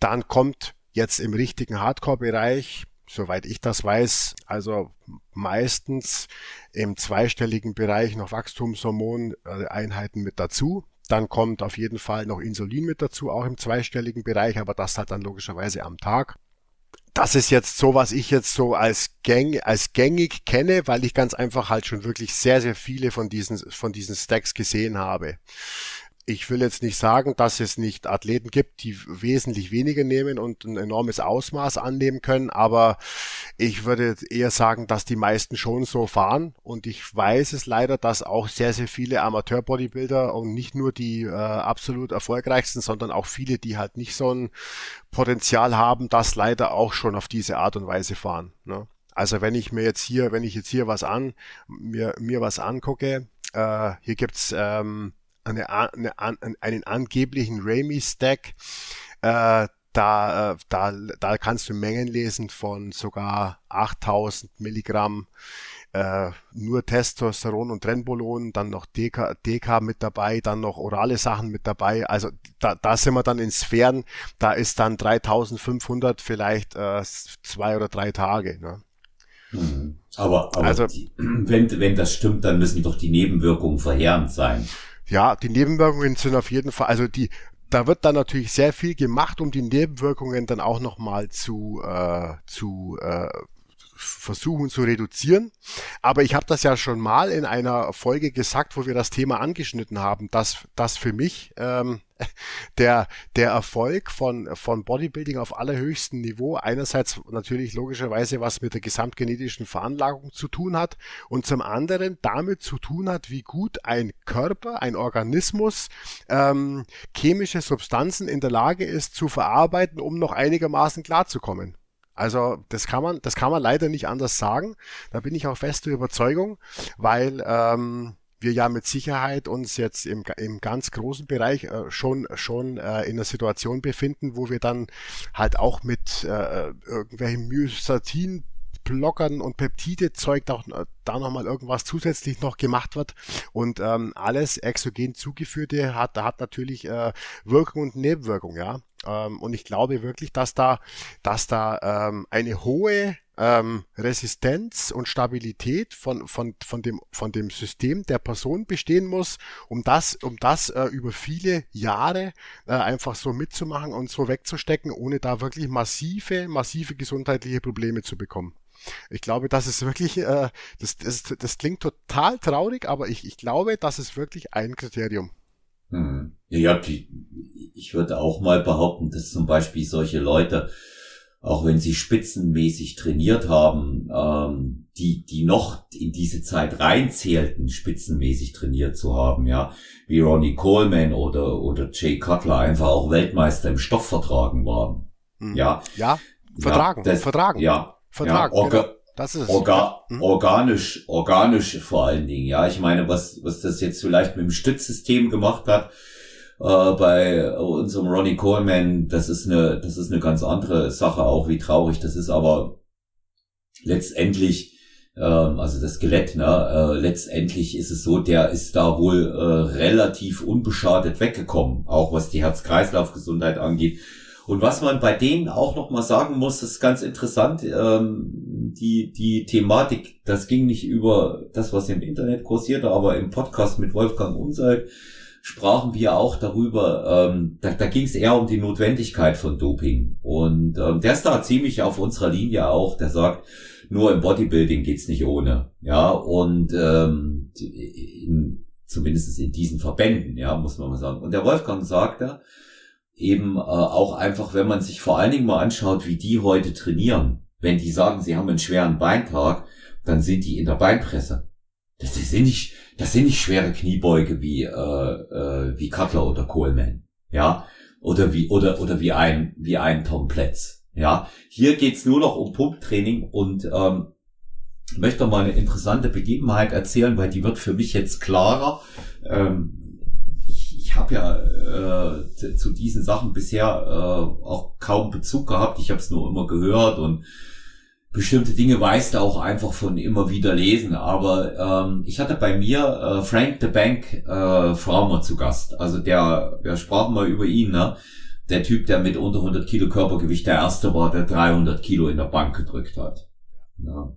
Dann kommt jetzt im richtigen Hardcore-Bereich soweit ich das weiß, also meistens im zweistelligen Bereich noch Wachstumshormoneinheiten mit dazu. Dann kommt auf jeden Fall noch Insulin mit dazu, auch im zweistelligen Bereich, aber das halt dann logischerweise am Tag. Das ist jetzt so, was ich jetzt so als, gäng, als gängig kenne, weil ich ganz einfach halt schon wirklich sehr, sehr viele von diesen, von diesen Stacks gesehen habe ich will jetzt nicht sagen, dass es nicht Athleten gibt, die wesentlich weniger nehmen und ein enormes Ausmaß annehmen können, aber ich würde eher sagen, dass die meisten schon so fahren und ich weiß es leider, dass auch sehr, sehr viele Amateur-Bodybuilder und nicht nur die äh, absolut erfolgreichsten, sondern auch viele, die halt nicht so ein Potenzial haben, das leider auch schon auf diese Art und Weise fahren. Ne? Also wenn ich mir jetzt hier, wenn ich jetzt hier was an, mir, mir was angucke, äh, hier gibt's ähm, eine, eine, einen angeblichen Rami-Stack. Äh, da, äh, da, da kannst du Mengen lesen von sogar 8000 Milligramm äh, nur Testosteron und Trenbolon, dann noch DK, DK mit dabei, dann noch orale Sachen mit dabei. Also da, da sind wir dann in Sphären, da ist dann 3500 vielleicht äh, zwei oder drei Tage. Ne? Mhm. Aber, aber also, die, wenn, wenn das stimmt, dann müssen doch die Nebenwirkungen verheerend sein. Ja, die Nebenwirkungen sind auf jeden Fall, also die, da wird dann natürlich sehr viel gemacht, um die Nebenwirkungen dann auch nochmal zu, äh, zu äh, versuchen zu reduzieren. Aber ich habe das ja schon mal in einer Folge gesagt, wo wir das Thema angeschnitten haben, dass das für mich ähm, der, der Erfolg von, von Bodybuilding auf allerhöchstem Niveau einerseits natürlich logischerweise was mit der gesamtgenetischen Veranlagung zu tun hat und zum anderen damit zu tun hat, wie gut ein Körper, ein Organismus ähm, chemische Substanzen in der Lage ist zu verarbeiten, um noch einigermaßen klarzukommen. Also das kann man, das kann man leider nicht anders sagen. Da bin ich auch feste Überzeugung, weil ähm, wir ja mit Sicherheit uns jetzt im, im ganz großen Bereich äh, schon schon äh, in einer Situation befinden, wo wir dann halt auch mit äh, irgendwelchen Myostatin Blockern und Peptide-Zeug da, da nochmal irgendwas zusätzlich noch gemacht wird. Und ähm, alles exogen zugeführte hat, hat natürlich äh, Wirkung und Nebenwirkung, ja. Ähm, und ich glaube wirklich, dass da, dass da ähm, eine hohe ähm, Resistenz und Stabilität von, von, von, dem, von dem System der Person bestehen muss, um das, um das äh, über viele Jahre äh, einfach so mitzumachen und so wegzustecken, ohne da wirklich massive, massive gesundheitliche Probleme zu bekommen. Ich glaube, das ist wirklich, äh, das, das, das klingt total traurig, aber ich, ich glaube, das ist wirklich ein Kriterium. Hm. Ja, die, ich würde auch mal behaupten, dass zum Beispiel solche Leute, auch wenn sie spitzenmäßig trainiert haben, ähm, die, die noch in diese Zeit reinzählten, spitzenmäßig trainiert zu haben, ja, wie Ronnie Coleman oder, oder Jay Cutler einfach auch Weltmeister im Stoffvertragen waren. Mhm. Ja. Ja, vertragen, ja, das, vertragen. Ja, vertragen. Ja, orga, genau. Das ist orga, mhm. organisch, organisch vor allen Dingen. Ja, ich meine, was, was das jetzt vielleicht mit dem Stützsystem gemacht hat, äh, bei unserem Ronnie Coleman, das ist eine, das ist eine ganz andere Sache, auch wie traurig das ist, aber letztendlich, äh, also das Skelett, ne, äh, letztendlich ist es so, der ist da wohl äh, relativ unbeschadet weggekommen, auch was die Herz-Kreislauf-Gesundheit angeht. Und was man bei denen auch noch mal sagen muss, ist ganz interessant, ähm, die, die Thematik, das ging nicht über das, was im Internet kursierte, aber im Podcast mit Wolfgang Unselt sprachen wir auch darüber, ähm, da, da ging es eher um die Notwendigkeit von Doping. Und ähm, der ist da ziemlich auf unserer Linie auch, der sagt, nur im Bodybuilding geht's nicht ohne. Ja, und ähm, in, zumindest in diesen Verbänden, ja, muss man mal sagen. Und der Wolfgang sagte eben äh, auch einfach, wenn man sich vor allen Dingen mal anschaut, wie die heute trainieren, wenn die sagen, sie haben einen schweren Beintag, dann sind die in der Beinpresse. Das, das sind nicht, das sind nicht schwere Kniebeuge wie äh, äh, wie Cutler oder Coleman, ja, oder wie oder oder wie ein wie ein Tom Pletz, ja. Hier geht's nur noch um Pumptraining und ähm, ich möchte mal eine interessante Begebenheit erzählen, weil die wird für mich jetzt klarer. Ähm, habe ja äh, zu diesen Sachen bisher äh, auch kaum Bezug gehabt. Ich habe es nur immer gehört und bestimmte Dinge weißt du auch einfach von immer wieder lesen. Aber ähm, ich hatte bei mir äh, Frank the Bank äh, Fraumer zu Gast. Also der, wir sprachen mal über ihn, ne? Der Typ, der mit unter 100 Kilo Körpergewicht der erste war, der 300 Kilo in der Bank gedrückt hat. Ja.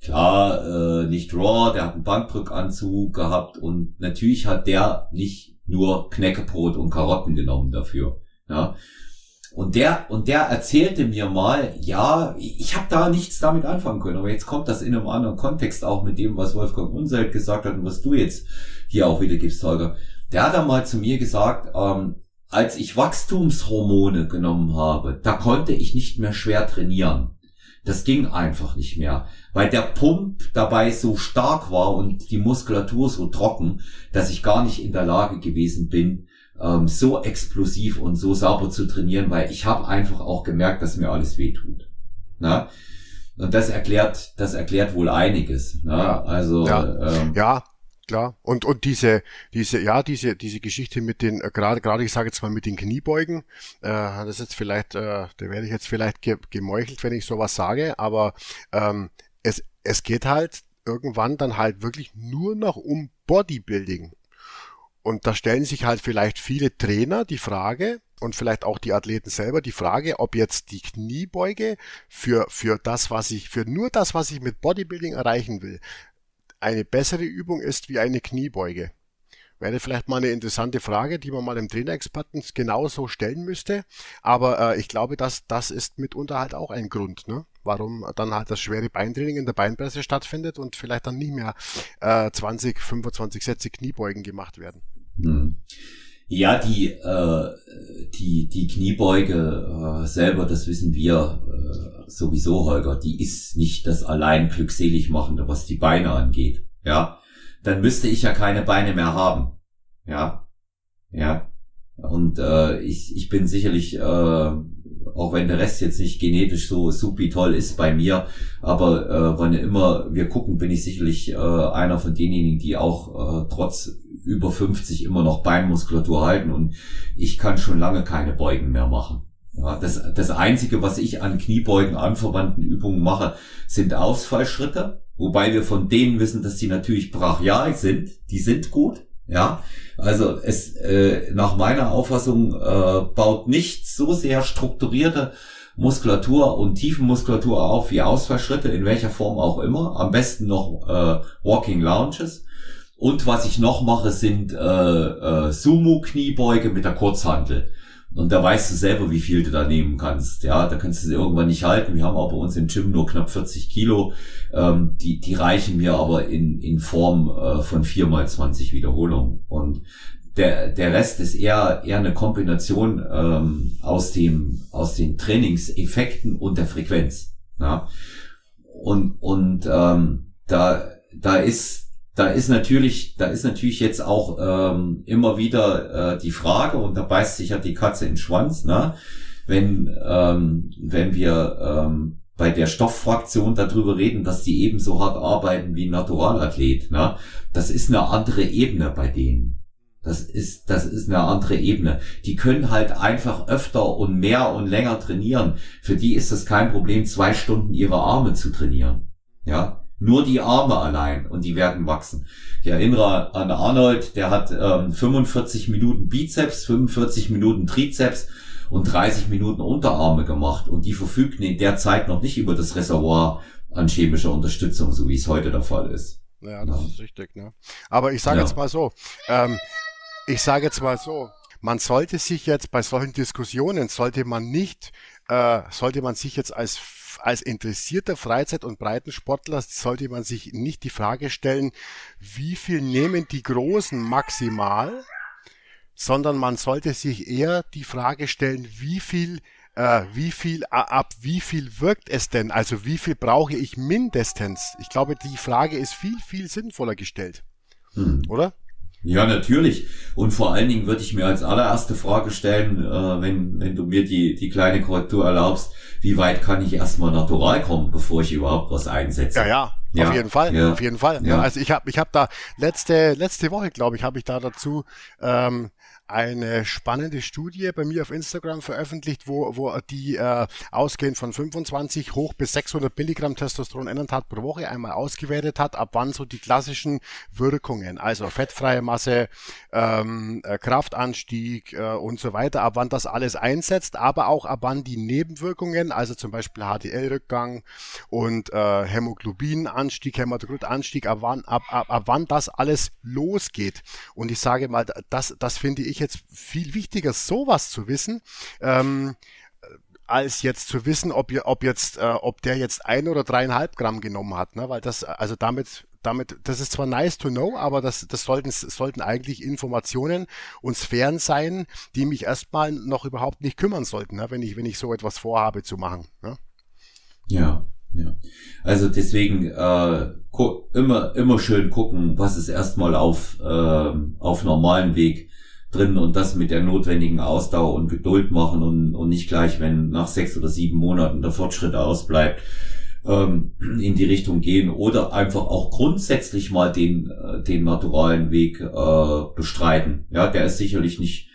Klar, äh, nicht Raw, der hat einen Bankdrückanzug gehabt und natürlich hat der nicht nur Knäckebrot und Karotten genommen dafür. Ja. Und der, und der erzählte mir mal, ja, ich habe da nichts damit anfangen können, aber jetzt kommt das in einem anderen Kontext auch mit dem, was Wolfgang Unselt gesagt hat und was du jetzt hier auch wieder gibst, Holger. Der hat dann mal zu mir gesagt, ähm, als ich Wachstumshormone genommen habe, da konnte ich nicht mehr schwer trainieren. Das ging einfach nicht mehr, weil der Pump dabei so stark war und die Muskulatur so trocken, dass ich gar nicht in der Lage gewesen bin, ähm, so explosiv und so sauber zu trainieren, weil ich habe einfach auch gemerkt, dass mir alles wehtut. Na? Und das erklärt, das erklärt wohl einiges. Ne? Ja, also ja, ähm, ja klar. Und und diese diese ja diese diese Geschichte mit den äh, gerade gerade ich sage jetzt mal mit den Kniebeugen, äh, das ist jetzt vielleicht, äh, da werde ich jetzt vielleicht ge gemeuchelt, wenn ich sowas sage, aber ähm, es es geht halt irgendwann dann halt wirklich nur noch um Bodybuilding. Und da stellen sich halt vielleicht viele Trainer die Frage und vielleicht auch die Athleten selber die Frage, ob jetzt die Kniebeuge für, für das, was ich, für nur das, was ich mit Bodybuilding erreichen will, eine bessere Übung ist wie eine Kniebeuge. Wäre vielleicht mal eine interessante Frage, die man mal dem Trainerexperten genauso stellen müsste. Aber äh, ich glaube, dass das ist mitunter halt auch ein Grund, ne? warum dann halt das schwere Beintraining in der Beinpresse stattfindet und vielleicht dann nicht mehr äh, 20, 25 Sätze Kniebeugen gemacht werden. Hm. Ja, die, äh, die, die Kniebeuge äh, selber, das wissen wir äh, sowieso, Holger, die ist nicht das allein glückselig machende, was die Beine angeht. Ja, dann müsste ich ja keine Beine mehr haben. Ja, ja. Und äh, ich, ich bin sicherlich, äh, auch wenn der Rest jetzt nicht genetisch so supi toll ist bei mir, aber äh, wann immer wir gucken, bin ich sicherlich äh, einer von denjenigen, die auch äh, trotz über 50 immer noch Beinmuskulatur halten und ich kann schon lange keine Beugen mehr machen. Ja, das, das Einzige, was ich an Kniebeugen anverwandten Übungen mache, sind Ausfallschritte, wobei wir von denen wissen, dass die natürlich brachial sind. Die sind gut. Ja, also es äh, nach meiner Auffassung äh, baut nicht so sehr strukturierte Muskulatur und Tiefenmuskulatur auf wie Ausfallschritte, in welcher Form auch immer. Am besten noch äh, Walking Lounges. Und was ich noch mache, sind äh, äh, Sumo-Kniebeuge mit der Kurzhantel. Und da weißt du selber, wie viel du da nehmen kannst. Ja, da kannst du sie irgendwann nicht halten. Wir haben aber bei uns im Gym nur knapp 40 Kilo. Ähm, die, die reichen mir aber in, in Form äh, von vier mal 20 Wiederholungen. Und der, der Rest ist eher, eher eine Kombination ähm, aus, dem, aus den Trainingseffekten und der Frequenz. Ja? Und, und ähm, da, da ist da ist natürlich, da ist natürlich jetzt auch ähm, immer wieder äh, die Frage, und da beißt sich ja die Katze in den Schwanz, ne? wenn, ähm, wenn wir ähm, bei der Stofffraktion darüber reden, dass die ebenso hart arbeiten wie ein Naturalathlet. Ne? Das ist eine andere Ebene bei denen. Das ist, das ist eine andere Ebene. Die können halt einfach öfter und mehr und länger trainieren. Für die ist es kein Problem, zwei Stunden ihre Arme zu trainieren. Ja, nur die Arme allein und die werden wachsen. Ich erinnere an Arnold, der hat ähm, 45 Minuten Bizeps, 45 Minuten Trizeps und 30 Minuten Unterarme gemacht und die verfügten in der Zeit noch nicht über das Reservoir an chemischer Unterstützung, so wie es heute der Fall ist. Ja, das ja. ist richtig. Ne? Aber ich sage ja. jetzt mal so, ähm, ich sage jetzt mal so, man sollte sich jetzt bei solchen Diskussionen, sollte man nicht, äh, sollte man sich jetzt als als interessierter Freizeit- und Breitensportler sollte man sich nicht die Frage stellen, wie viel nehmen die Großen maximal, sondern man sollte sich eher die Frage stellen, wie viel äh, wie viel ab wie viel wirkt es denn? Also wie viel brauche ich mindestens? Ich glaube, die Frage ist viel viel sinnvoller gestellt, hm. oder? Ja, natürlich. Und vor allen Dingen würde ich mir als allererste Frage stellen, äh, wenn, wenn du mir die, die kleine Korrektur erlaubst, wie weit kann ich erstmal natural kommen, bevor ich überhaupt was einsetze? Ja, ja, ja. auf jeden Fall, ja. auf jeden Fall. Ja. Also ich habe ich hab da letzte letzte Woche, glaube ich, habe ich da dazu ähm, eine spannende Studie bei mir auf Instagram veröffentlicht, wo, wo die äh, ausgehend von 25 hoch bis 600 Milligramm Testosteron Enantat pro Woche einmal ausgewertet hat, ab wann so die klassischen Wirkungen, also fettfreie Masse, ähm, äh, Kraftanstieg äh, und so weiter, ab wann das alles einsetzt, aber auch ab wann die Nebenwirkungen, also zum Beispiel HDL-Rückgang und äh, Hämoglobinanstieg, Hämatokritanstieg, ab wann, ab, ab, ab wann das alles losgeht. Und ich sage mal, das, das finde ich ich jetzt viel wichtiger, sowas zu wissen, ähm, als jetzt zu wissen, ob, ob jetzt, äh, ob der jetzt ein oder dreieinhalb Gramm genommen hat, ne? Weil das, also damit, damit, das ist zwar nice to know, aber das, das sollten, sollten eigentlich Informationen und Sphären sein, die mich erstmal noch überhaupt nicht kümmern sollten, ne? wenn ich, wenn ich so etwas vorhabe zu machen. Ne? Ja, ja. Also deswegen äh, immer, immer schön gucken, was ist erstmal auf, äh, auf normalen Weg drin und das mit der notwendigen Ausdauer und Geduld machen und, und nicht gleich, wenn nach sechs oder sieben Monaten der Fortschritt ausbleibt, ähm, in die Richtung gehen oder einfach auch grundsätzlich mal den, äh, den naturalen Weg äh, bestreiten. Ja, der ist sicherlich nicht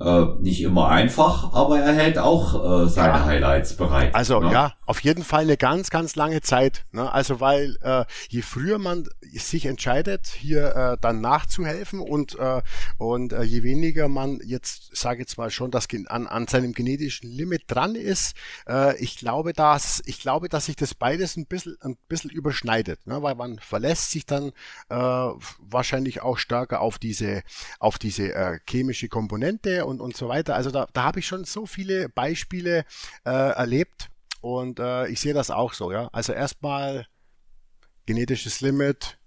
äh, nicht immer einfach, aber er hält auch äh, seine ja. Highlights bereit. Also ne? ja, auf jeden Fall eine ganz, ganz lange Zeit. Ne? Also weil äh, je früher man sich entscheidet, hier äh, dann nachzuhelfen und äh, und äh, je weniger man jetzt, sage jetzt mal schon, das an, an seinem genetischen Limit dran ist, äh, ich glaube, dass ich glaube, dass sich das beides ein bisschen ein bisschen überschneidet, ne? weil man verlässt sich dann äh, wahrscheinlich auch stärker auf diese auf diese äh, chemische Komponente und, und so weiter. Also da, da habe ich schon so viele Beispiele äh, erlebt und äh, ich sehe das auch so, ja. Also erstmal genetisches Limit,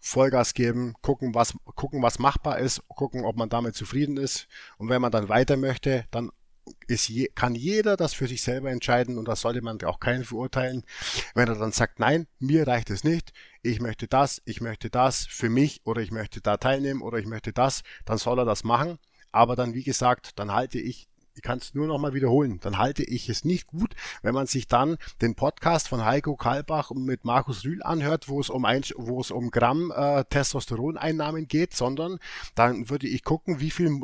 Vollgas geben, gucken, was, gucken, was machbar ist, gucken, ob man damit zufrieden ist. Und wenn man dann weiter möchte, dann ist je, kann jeder das für sich selber entscheiden und das sollte man auch keinen verurteilen. Wenn er dann sagt, nein, mir reicht es nicht, ich möchte das, ich möchte das für mich oder ich möchte da teilnehmen oder ich möchte das, dann soll er das machen. Aber dann, wie gesagt, dann halte ich ich kann es nur noch mal wiederholen, dann halte ich es nicht gut, wenn man sich dann den Podcast von Heiko Kalbach mit Markus Rühl anhört, wo es um ein, wo es um Gramm äh, Testosteroneinnahmen geht, sondern dann würde ich gucken, wie viel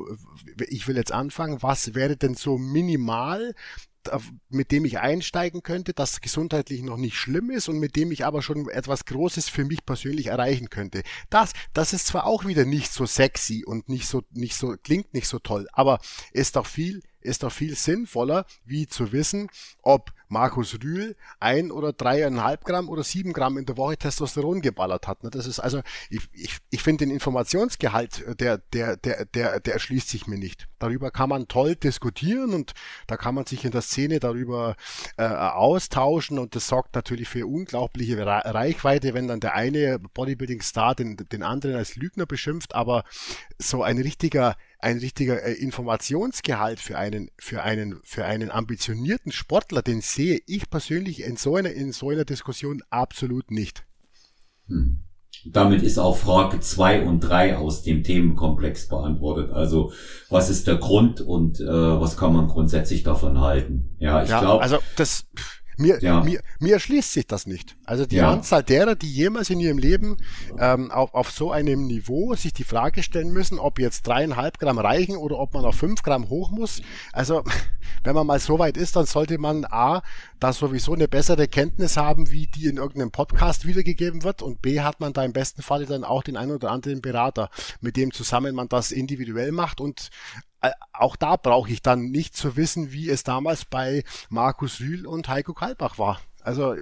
ich will jetzt anfangen, was wäre denn so minimal mit dem ich einsteigen könnte, das gesundheitlich noch nicht schlimm ist und mit dem ich aber schon etwas Großes für mich persönlich erreichen könnte. Das, das ist zwar auch wieder nicht so sexy und nicht so, nicht so, klingt nicht so toll, aber ist doch viel ist doch viel sinnvoller, wie zu wissen, ob Markus Rühl ein oder dreieinhalb Gramm oder sieben Gramm in der Woche Testosteron geballert hat. Ne? Das ist also, ich, ich, ich finde den Informationsgehalt, äh, der, der, der, der, der erschließt sich mir nicht. Darüber kann man toll diskutieren und da kann man sich in der Szene darüber äh, austauschen und das sorgt natürlich für unglaubliche Reichweite, wenn dann der eine Bodybuilding-Star den, den anderen als Lügner beschimpft, aber so ein richtiger ein richtiger äh, Informationsgehalt für einen, für einen, für einen ambitionierten Sportler, den sehe ich persönlich in so einer, in so einer Diskussion absolut nicht. Hm. Damit ist auch Frage zwei und drei aus dem Themenkomplex beantwortet. Also was ist der Grund und äh, was kann man grundsätzlich davon halten? Ja, ich ja, glaube. Also das mir, ja. mir, mir erschließt sich das nicht. Also die ja. Anzahl derer, die jemals in ihrem Leben ähm, auf, auf so einem Niveau sich die Frage stellen müssen, ob jetzt dreieinhalb Gramm reichen oder ob man auf fünf Gramm hoch muss. Also wenn man mal so weit ist, dann sollte man A, da sowieso eine bessere Kenntnis haben, wie die in irgendeinem Podcast wiedergegeben wird und B, hat man da im besten Falle dann auch den einen oder anderen Berater, mit dem zusammen man das individuell macht und auch da brauche ich dann nicht zu wissen, wie es damals bei Markus Rühl und Heiko Kalbach war. Also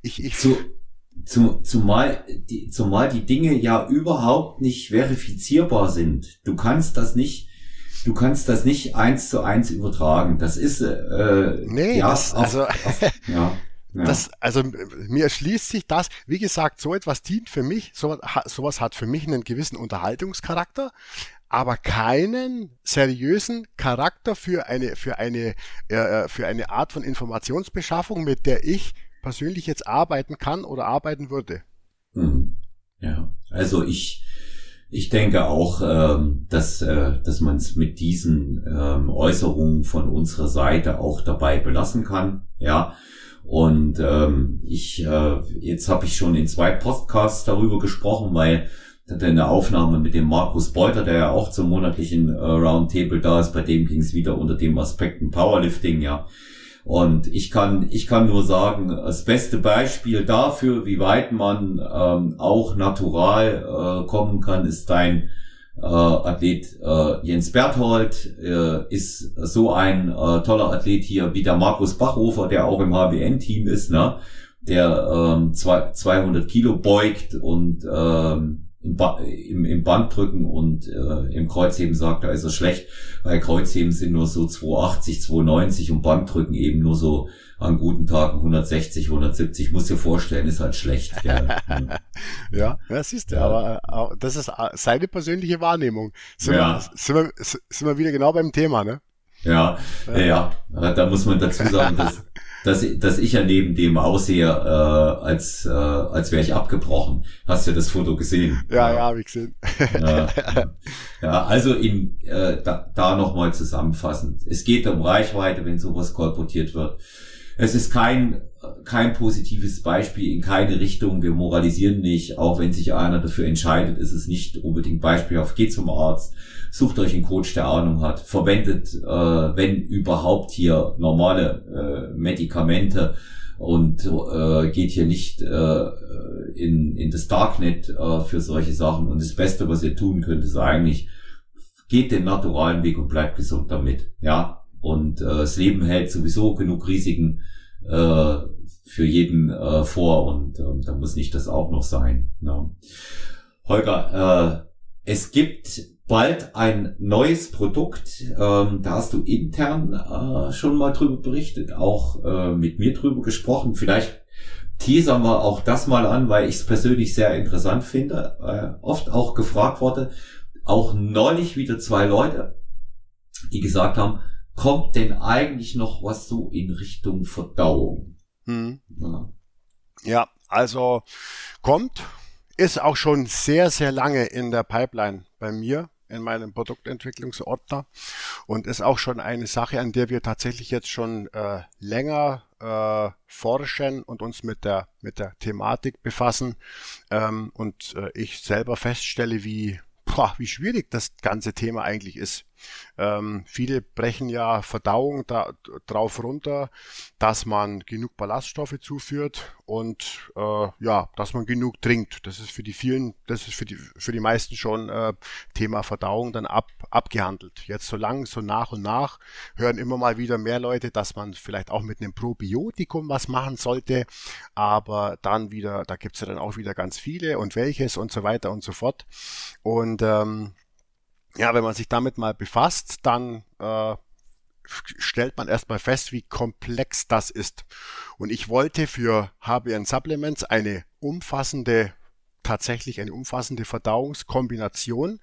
ich, ich so, Zum, zumal, die, zumal die Dinge ja überhaupt nicht verifizierbar sind. Du kannst das nicht, du kannst das nicht eins zu eins übertragen. Das ist äh, nee, ja, das, auf, also auf, ja. Ja. Das, also mir erschließt sich das, wie gesagt, so etwas dient für mich, sowas, sowas hat für mich einen gewissen Unterhaltungscharakter, aber keinen seriösen Charakter für eine, für eine, äh, äh, für eine Art von Informationsbeschaffung, mit der ich persönlich jetzt arbeiten kann oder arbeiten würde. Hm. Ja, also ich, ich denke auch, ähm, dass, äh, dass man es mit diesen ähm, Äußerungen von unserer Seite auch dabei belassen kann. Ja, und ähm, ich, äh, jetzt habe ich schon in zwei Podcasts darüber gesprochen, weil hatte eine Aufnahme mit dem Markus Beuter, der ja auch zum monatlichen äh, Roundtable da ist. Bei dem ging es wieder unter dem Aspekten Powerlifting, ja. Und ich kann, ich kann nur sagen, das beste Beispiel dafür, wie weit man ähm, auch natural äh, kommen kann, ist dein äh, Athlet äh, Jens Berthold, äh, ist so ein äh, toller Athlet hier wie der Markus Bachhofer, der auch im HBN-Team ist, ne? der ähm, zwei, 200 Kilo beugt und ähm, im, ba im, im Bankdrücken und äh, im Kreuzheben sagt, da ist er schlecht, weil Kreuzheben sind nur so 280, 290 und Bankdrücken eben nur so an guten Tagen 160, 170. Muss dir vorstellen, ist halt schlecht. ja, ja, siehst du, ja. aber, aber das ist äh, seine persönliche Wahrnehmung. Sind, ja. wir, sind, wir, sind wir wieder genau beim Thema, ne? Ja, ja, ja, da muss man dazu sagen, dass dass, dass ich ja neben dem aussehe, äh, als, äh, als wäre ich abgebrochen. Hast du ja das Foto gesehen? Ja, ja, ja habe ich gesehen. ja, ja, also in, äh, da, da nochmal zusammenfassend. Es geht um Reichweite, wenn sowas kolportiert wird. Es ist kein, kein positives Beispiel in keine Richtung. Wir moralisieren nicht. Auch wenn sich einer dafür entscheidet, ist es nicht unbedingt beispielhaft. Geht zum Arzt sucht euch einen Coach, der Ahnung hat, verwendet, äh, wenn überhaupt hier normale äh, Medikamente und äh, geht hier nicht äh, in, in das Darknet äh, für solche Sachen. Und das Beste, was ihr tun könnt, ist eigentlich, geht den naturalen Weg und bleibt gesund damit. Ja. Und äh, das Leben hält sowieso genug Risiken äh, für jeden äh, vor und äh, da muss nicht das auch noch sein. Ja. Holger, äh, es gibt bald ein neues Produkt. Ähm, da hast du intern äh, schon mal drüber berichtet, auch äh, mit mir drüber gesprochen. Vielleicht teasern wir auch das mal an, weil ich es persönlich sehr interessant finde. Äh, oft auch gefragt wurde, auch neulich wieder zwei Leute, die gesagt haben, kommt denn eigentlich noch was so in Richtung Verdauung? Hm. Ja. ja, also kommt, ist auch schon sehr, sehr lange in der Pipeline bei mir in meinem Produktentwicklungsordner und ist auch schon eine Sache, an der wir tatsächlich jetzt schon äh, länger äh, forschen und uns mit der mit der Thematik befassen ähm, und äh, ich selber feststelle, wie boah, wie schwierig das ganze Thema eigentlich ist. Ähm, viele brechen ja Verdauung da, drauf runter, dass man genug Ballaststoffe zuführt und äh, ja, dass man genug trinkt. Das ist für die vielen, das ist für die für die meisten schon äh, Thema Verdauung dann ab, abgehandelt. Jetzt so lang, so nach und nach hören immer mal wieder mehr Leute, dass man vielleicht auch mit einem Probiotikum was machen sollte, aber dann wieder, da gibt's ja dann auch wieder ganz viele und welches und so weiter und so fort. Und ähm, ja, wenn man sich damit mal befasst, dann äh, stellt man erstmal fest, wie komplex das ist. Und ich wollte für HBN Supplements eine umfassende, tatsächlich eine umfassende Verdauungskombination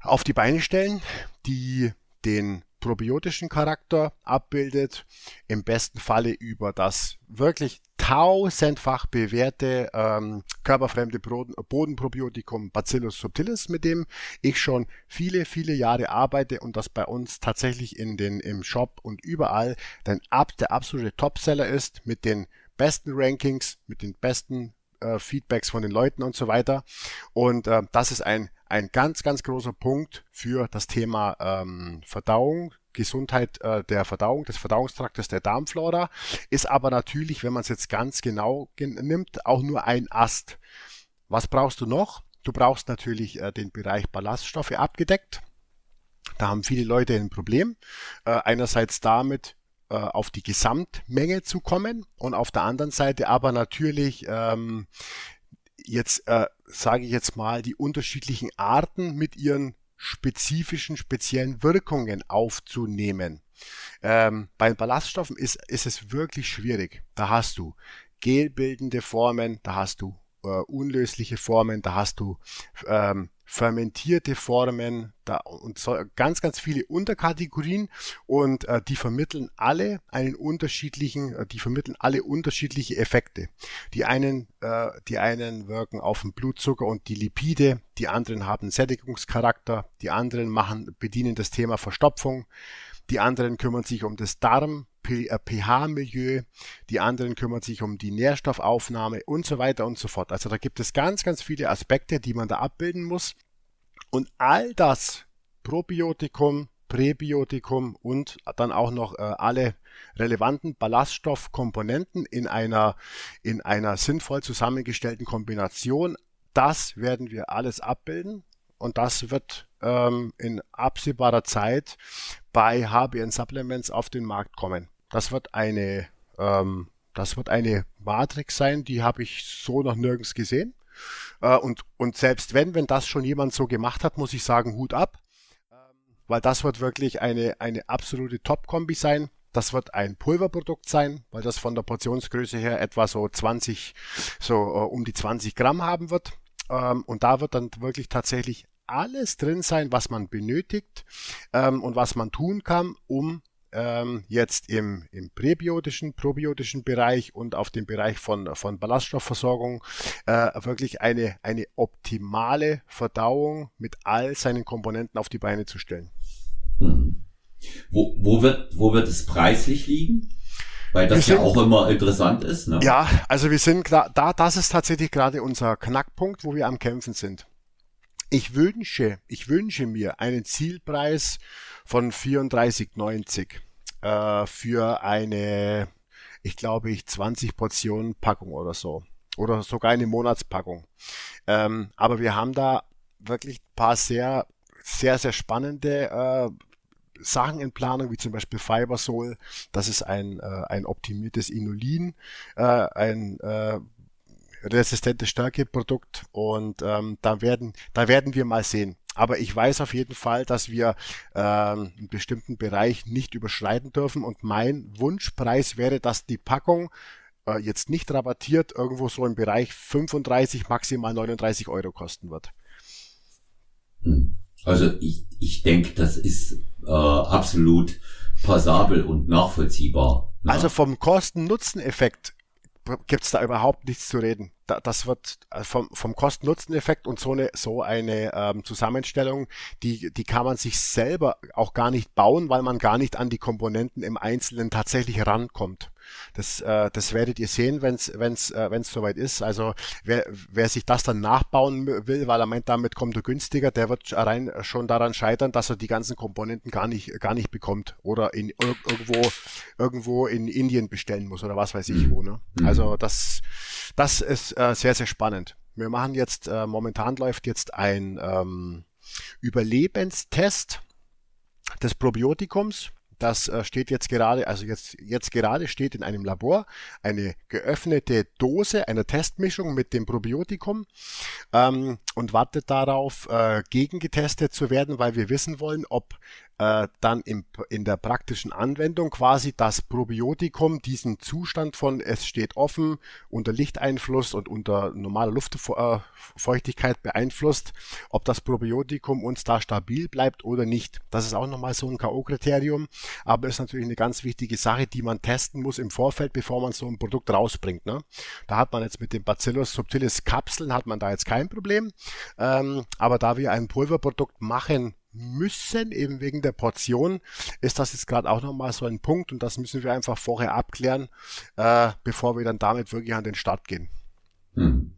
auf die Beine stellen, die den probiotischen Charakter abbildet, im besten Falle über das wirklich tausendfach bewährte ähm, körperfremde Bodenprobiotikum Bacillus subtilis, mit dem ich schon viele, viele Jahre arbeite und das bei uns tatsächlich in den, im Shop und überall denn ab, der absolute Topseller ist mit den besten Rankings, mit den besten äh, Feedbacks von den Leuten und so weiter. Und äh, das ist ein, ein ganz, ganz großer Punkt für das Thema ähm, Verdauung, Gesundheit äh, der Verdauung, des Verdauungstraktes der Darmflora, ist aber natürlich, wenn man es jetzt ganz genau nimmt, auch nur ein Ast. Was brauchst du noch? Du brauchst natürlich äh, den Bereich Ballaststoffe abgedeckt. Da haben viele Leute ein Problem. Äh, einerseits damit, äh, auf die Gesamtmenge zu kommen und auf der anderen Seite aber natürlich ähm, jetzt, äh, sage ich jetzt mal, die unterschiedlichen Arten mit ihren spezifischen, speziellen Wirkungen aufzunehmen. Ähm, bei Ballaststoffen ist, ist es wirklich schwierig. Da hast du gelbildende Formen, da hast du äh, unlösliche Formen, da hast du ähm, fermentierte Formen da, und so, ganz, ganz viele Unterkategorien und äh, die vermitteln alle einen unterschiedlichen, äh, die vermitteln alle unterschiedliche Effekte. Die einen, äh, die einen wirken auf den Blutzucker und die Lipide, die anderen haben Sättigungscharakter, die anderen machen, bedienen das Thema Verstopfung, die anderen kümmern sich um das Darm, pH-Milieu, äh, die anderen kümmern sich um die Nährstoffaufnahme und so weiter und so fort. Also da gibt es ganz, ganz viele Aspekte, die man da abbilden muss. Und all das, Probiotikum, Präbiotikum und dann auch noch äh, alle relevanten Ballaststoffkomponenten in einer, in einer sinnvoll zusammengestellten Kombination, das werden wir alles abbilden und das wird ähm, in absehbarer Zeit bei HBN Supplements auf den Markt kommen. Das wird eine, ähm, das wird eine Matrix sein, die habe ich so noch nirgends gesehen. Äh, und, und selbst wenn, wenn das schon jemand so gemacht hat, muss ich sagen, Hut ab. Ähm, weil das wird wirklich eine, eine absolute Top-Kombi sein. Das wird ein Pulverprodukt sein, weil das von der Portionsgröße her etwa so 20, so uh, um die 20 Gramm haben wird. Ähm, und da wird dann wirklich tatsächlich alles drin sein, was man benötigt ähm, und was man tun kann, um ähm, jetzt im, im präbiotischen, probiotischen Bereich und auf dem Bereich von, von Ballaststoffversorgung äh, wirklich eine, eine optimale Verdauung mit all seinen Komponenten auf die Beine zu stellen. Mhm. Wo, wo, wird, wo wird es preislich liegen? Weil das sind, ja auch immer interessant ist. Ne? Ja, also wir sind da, das ist tatsächlich gerade unser Knackpunkt, wo wir am Kämpfen sind. Ich wünsche, ich wünsche mir einen Zielpreis von 34,90 äh, für eine, ich glaube ich, 20 Portionen Packung oder so. Oder sogar eine Monatspackung. Ähm, aber wir haben da wirklich paar sehr, sehr, sehr spannende äh, Sachen in Planung, wie zum Beispiel Fibersol. Das ist ein, äh, ein optimiertes Inulin, äh, ein äh, resistente Stärkeprodukt und ähm, da werden, da werden wir mal sehen. Aber ich weiß auf jeden Fall, dass wir ähm, einen bestimmten Bereich nicht überschreiten dürfen und mein Wunschpreis wäre, dass die Packung äh, jetzt nicht rabattiert irgendwo so im Bereich 35, maximal 39 Euro kosten wird. Hm. Also ich, ich denke, das ist äh, absolut passabel und nachvollziehbar. Ne? Also vom Kosten-Nutzen-Effekt gibt es da überhaupt nichts zu reden. Da, das wird äh, vom, vom Kosten-Nutzen-Effekt und so eine, so eine ähm, Zusammenstellung, die, die kann man sich selber auch gar nicht bauen, weil man gar nicht an die Komponenten im Einzelnen tatsächlich rankommt. Das, äh, das werdet ihr sehen, wenn es wenn's, äh, wenn's soweit ist. Also wer, wer sich das dann nachbauen will, weil er meint, damit kommt er günstiger, der wird rein schon daran scheitern, dass er die ganzen Komponenten gar nicht, gar nicht bekommt oder in irgendwo, irgendwo in Indien bestellen muss oder was weiß ich wo. Ne? Mhm. Also das, das ist äh, sehr, sehr spannend. Wir machen jetzt, äh, momentan läuft jetzt ein ähm, Überlebenstest des Probiotikums das äh, steht jetzt gerade, also jetzt, jetzt gerade steht in einem Labor eine geöffnete Dose einer Testmischung mit dem Probiotikum ähm, und wartet darauf, äh, gegengetestet zu werden, weil wir wissen wollen, ob äh, dann im, in der praktischen Anwendung quasi das Probiotikum diesen Zustand von es steht offen, unter Lichteinfluss und unter normaler Luftfeuchtigkeit beeinflusst, ob das Probiotikum uns da stabil bleibt oder nicht. Das ist auch nochmal so ein K.O.-Kriterium, aber ist natürlich eine ganz wichtige Sache, die man testen muss im Vorfeld, bevor man so ein Produkt rausbringt. Ne? Da hat man jetzt mit dem Bacillus subtilis Kapseln hat man da jetzt kein Problem, ähm, aber da wir ein Pulverprodukt machen müssen, eben wegen der Portion, ist das jetzt gerade auch nochmal so ein Punkt und das müssen wir einfach vorher abklären, äh, bevor wir dann damit wirklich an den Start gehen. Hm.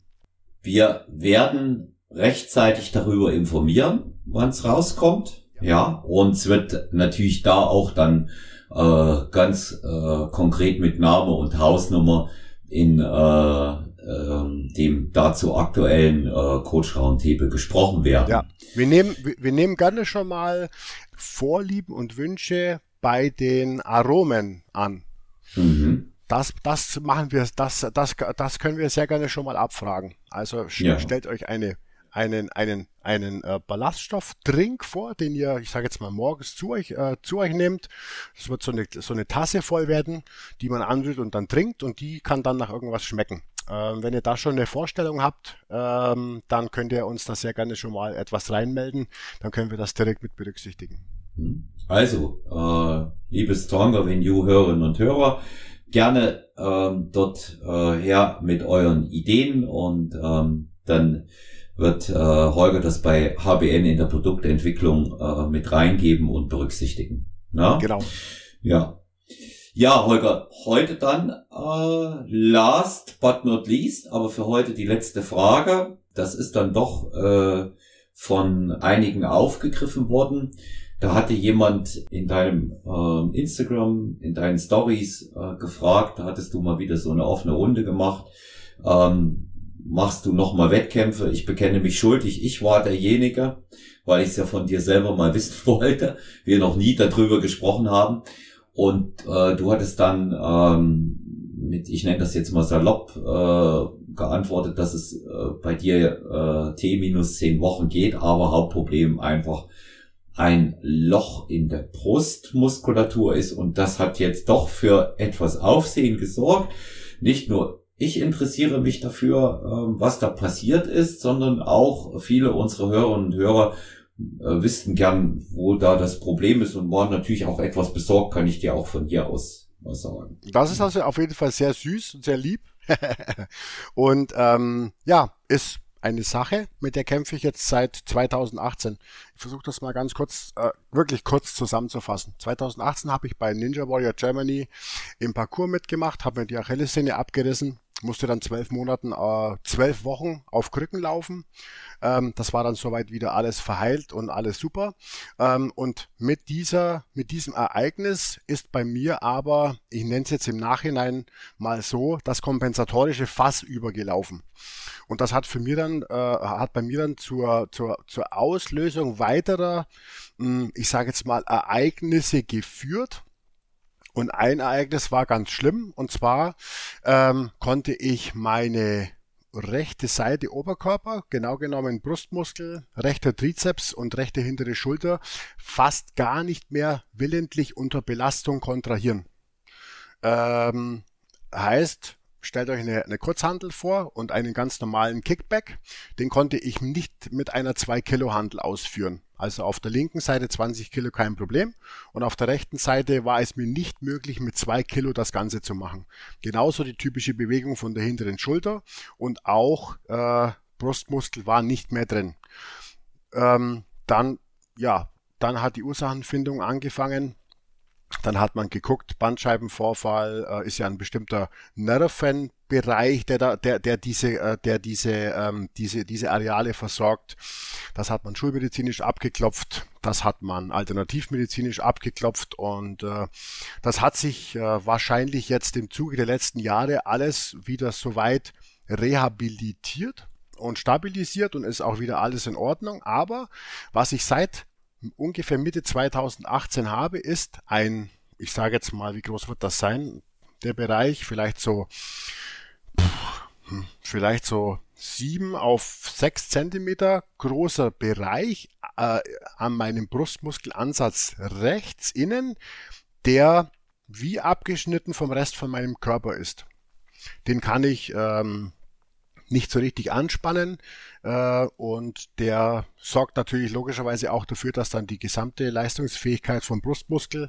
Wir werden rechtzeitig darüber informieren, wann es rauskommt. Ja. ja, und es wird natürlich da auch dann äh, ganz äh, konkret mit Name und Hausnummer in äh, äh, dem dazu aktuellen äh, Coach Roundtable gesprochen werden. Ja, wir nehmen, wir, wir nehmen gerne schon mal Vorlieben und Wünsche bei den Aromen an. Mhm. Das, das machen wir, das, das, das können wir sehr gerne schon mal abfragen. Also ja. stellt euch eine, einen, einen, einen äh, Ballaststoffdrink vor, den ihr, ich sage jetzt mal, morgens zu euch, äh, zu euch nehmt. Es wird so eine, so eine Tasse voll werden, die man anrührt und dann trinkt und die kann dann nach irgendwas schmecken. Ähm, wenn ihr da schon eine Vorstellung habt, ähm, dann könnt ihr uns da sehr gerne schon mal etwas reinmelden. Dann können wir das direkt mit berücksichtigen. Hm. Also, äh, liebe Stronger You Hörerinnen und Hörer, gerne ähm, dort äh, her mit euren Ideen und ähm, dann wird äh, Holger das bei HBN in der Produktentwicklung äh, mit reingeben und berücksichtigen. Na? Genau. Ja. Ja, Holger, heute dann äh, last but not least, aber für heute die letzte Frage. Das ist dann doch äh, von einigen aufgegriffen worden. Da hatte jemand in deinem äh, Instagram, in deinen Stories äh, gefragt, da hattest du mal wieder so eine offene Runde gemacht. Ähm, machst du nochmal Wettkämpfe? Ich bekenne mich schuldig. Ich war derjenige, weil ich es ja von dir selber mal wissen wollte. Wir noch nie darüber gesprochen haben. Und äh, du hattest dann ähm, mit, ich nenne das jetzt mal salopp, äh, geantwortet, dass es äh, bei dir äh, T minus zehn Wochen geht, aber Hauptproblem einfach ein Loch in der Brustmuskulatur ist und das hat jetzt doch für etwas Aufsehen gesorgt. Nicht nur ich interessiere mich dafür, ähm, was da passiert ist, sondern auch viele unserer Hörerinnen und Hörer äh, wüssten gern, wo da das Problem ist und waren natürlich auch etwas besorgt, kann ich dir auch von hier aus was sagen. Das ist also auf jeden Fall sehr süß und sehr lieb. und ähm, ja, ist eine Sache, mit der kämpfe ich jetzt seit 2018. Ich versuche das mal ganz kurz, äh, wirklich kurz zusammenzufassen. 2018 habe ich bei Ninja Warrior Germany im Parcours mitgemacht, habe mir die Achillessehne abgerissen, musste dann zwölf Monaten, äh, zwölf Wochen auf Krücken laufen. Ähm, das war dann soweit wieder alles verheilt und alles super. Ähm, und mit dieser, mit diesem Ereignis ist bei mir aber, ich nenne es jetzt im Nachhinein mal so, das kompensatorische Fass übergelaufen. Und das hat für mir dann, äh, hat bei mir dann zur, zur, zur Auslösung weiterer, mh, hm, ich sage jetzt mal, Ereignisse geführt und ein Ereignis war ganz schlimm. Und zwar ähm, konnte ich meine rechte Seite Oberkörper, genau genommen Brustmuskel, rechter Trizeps und rechte hintere Schulter, fast gar nicht mehr willentlich unter Belastung kontrahieren. Ähm, heißt, stellt euch eine, eine Kurzhandel vor und einen ganz normalen Kickback. Den konnte ich nicht mit einer 2 Kilo Handel ausführen. Also auf der linken Seite 20 Kilo kein Problem und auf der rechten Seite war es mir nicht möglich mit 2 Kilo das Ganze zu machen. Genauso die typische Bewegung von der hinteren Schulter und auch äh, Brustmuskel war nicht mehr drin. Ähm, dann ja, dann hat die Ursachenfindung angefangen. Dann hat man geguckt, Bandscheibenvorfall äh, ist ja ein bestimmter Nervenbereich, der da, der, der diese, äh, der diese, ähm, diese, diese Areale versorgt. Das hat man schulmedizinisch abgeklopft, das hat man alternativmedizinisch abgeklopft und äh, das hat sich äh, wahrscheinlich jetzt im Zuge der letzten Jahre alles wieder soweit rehabilitiert und stabilisiert und ist auch wieder alles in Ordnung. Aber was ich seit ungefähr Mitte 2018 habe, ist ein, ich sage jetzt mal, wie groß wird das sein? Der Bereich vielleicht so, vielleicht so sieben auf sechs Zentimeter großer Bereich äh, an meinem Brustmuskelansatz rechts innen, der wie abgeschnitten vom Rest von meinem Körper ist. Den kann ich ähm, nicht so richtig anspannen äh, und der sorgt natürlich logischerweise auch dafür, dass dann die gesamte Leistungsfähigkeit vom Brustmuskel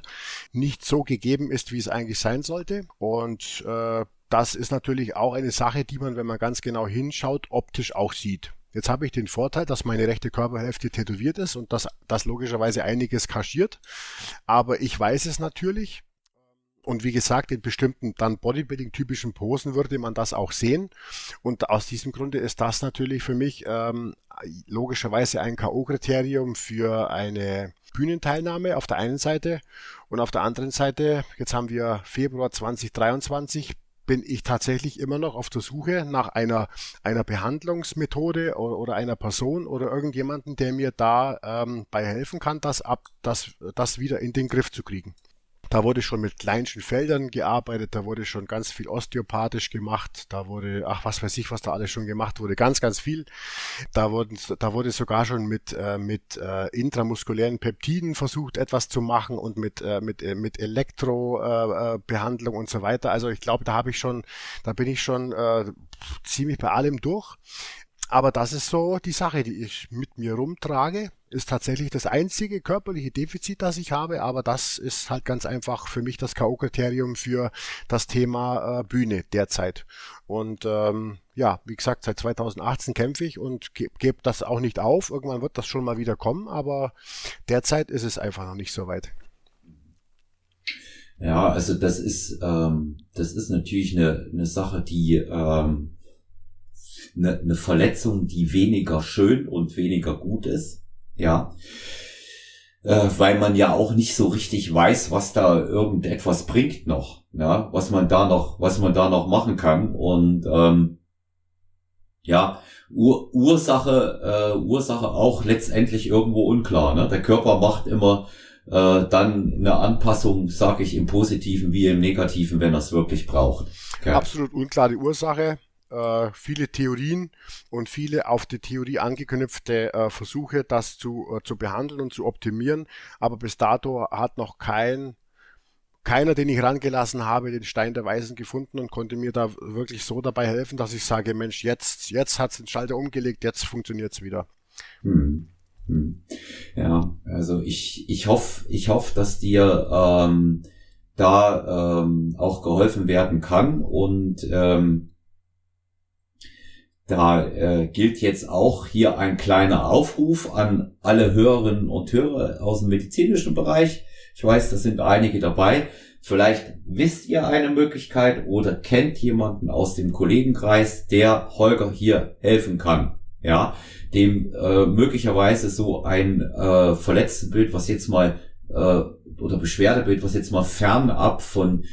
nicht so gegeben ist, wie es eigentlich sein sollte und äh, das ist natürlich auch eine Sache, die man, wenn man ganz genau hinschaut, optisch auch sieht. Jetzt habe ich den Vorteil, dass meine rechte Körperhälfte tätowiert ist und dass das logischerweise einiges kaschiert. Aber ich weiß es natürlich und wie gesagt, in bestimmten dann Bodybuilding-typischen Posen würde man das auch sehen. Und aus diesem Grunde ist das natürlich für mich ähm, logischerweise ein K.O.-Kriterium für eine Bühnenteilnahme auf der einen Seite. Und auf der anderen Seite, jetzt haben wir Februar 2023, bin ich tatsächlich immer noch auf der Suche nach einer, einer Behandlungsmethode oder, oder einer Person oder irgendjemanden, der mir da ähm, bei helfen kann, das ab, das, das wieder in den Griff zu kriegen. Da wurde schon mit kleinsten Feldern gearbeitet, da wurde schon ganz viel osteopathisch gemacht, da wurde, ach was weiß ich, was da alles schon gemacht wurde, ganz, ganz viel. Da, wurden, da wurde sogar schon mit, äh, mit äh, intramuskulären Peptiden versucht, etwas zu machen und mit, äh, mit, äh, mit Elektrobehandlung äh, und so weiter. Also ich glaube, da habe ich schon, da bin ich schon äh, ziemlich bei allem durch. Aber das ist so die Sache, die ich mit mir rumtrage. Ist tatsächlich das einzige körperliche Defizit, das ich habe, aber das ist halt ganz einfach für mich das K.O.-Kriterium für das Thema äh, Bühne derzeit. Und ähm, ja, wie gesagt, seit 2018 kämpfe ich und gebe geb das auch nicht auf. Irgendwann wird das schon mal wieder kommen, aber derzeit ist es einfach noch nicht so weit. Ja, also das ist ähm, das ist natürlich eine, eine Sache, die ähm, eine, eine Verletzung, die weniger schön und weniger gut ist. Ja. Äh, weil man ja auch nicht so richtig weiß, was da irgendetwas bringt noch, ja, was man da noch, was man da noch machen kann. Und ähm, ja, Ur Ursache, äh, Ursache auch letztendlich irgendwo unklar. Ne? Der Körper macht immer äh, dann eine Anpassung, sage ich, im Positiven wie im Negativen, wenn er es wirklich braucht. Okay. Absolut unklar die Ursache äh, viele Theorien und viele auf die Theorie angeknüpfte äh, Versuche, das zu, äh, zu behandeln und zu optimieren. Aber bis dato hat noch kein keiner, den ich rangelassen habe, den Stein der Weisen gefunden und konnte mir da wirklich so dabei helfen, dass ich sage, Mensch, jetzt, jetzt hat's den Schalter umgelegt, jetzt funktioniert's wieder. Hm. Hm. Ja, also ich, ich hoffe, ich hoffe, dass dir ähm, da ähm, auch geholfen werden kann und ähm, da äh, gilt jetzt auch hier ein kleiner Aufruf an alle Hörerinnen und Hörer aus dem medizinischen Bereich. Ich weiß, da sind einige dabei. Vielleicht wisst ihr eine Möglichkeit oder kennt jemanden aus dem Kollegenkreis, der Holger hier helfen kann. Ja, dem äh, möglicherweise so ein äh, verletztes Bild, was jetzt mal äh, oder Beschwerdebild, was jetzt mal fernab von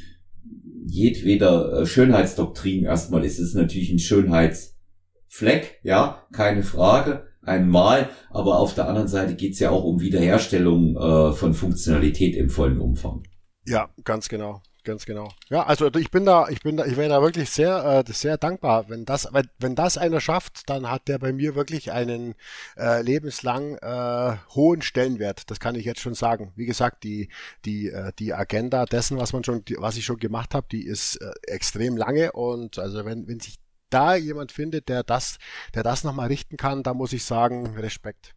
jedweder äh, Schönheitsdoktrin erstmal ist, ist natürlich ein Schönheits Fleck, ja, keine Frage, einmal, aber auf der anderen Seite geht's ja auch um Wiederherstellung äh, von Funktionalität im vollen Umfang. Ja, ganz genau. Ganz genau. Ja, also ich bin da, ich bin da, ich wäre da wirklich sehr, äh, sehr dankbar, wenn das, wenn, wenn das einer schafft, dann hat der bei mir wirklich einen äh, lebenslang äh, hohen Stellenwert. Das kann ich jetzt schon sagen. Wie gesagt, die, die, äh, die Agenda dessen, was man schon, was ich schon gemacht habe, die ist äh, extrem lange und also wenn, wenn sich da jemand findet, der das, der das nochmal richten kann, da muss ich sagen, Respekt.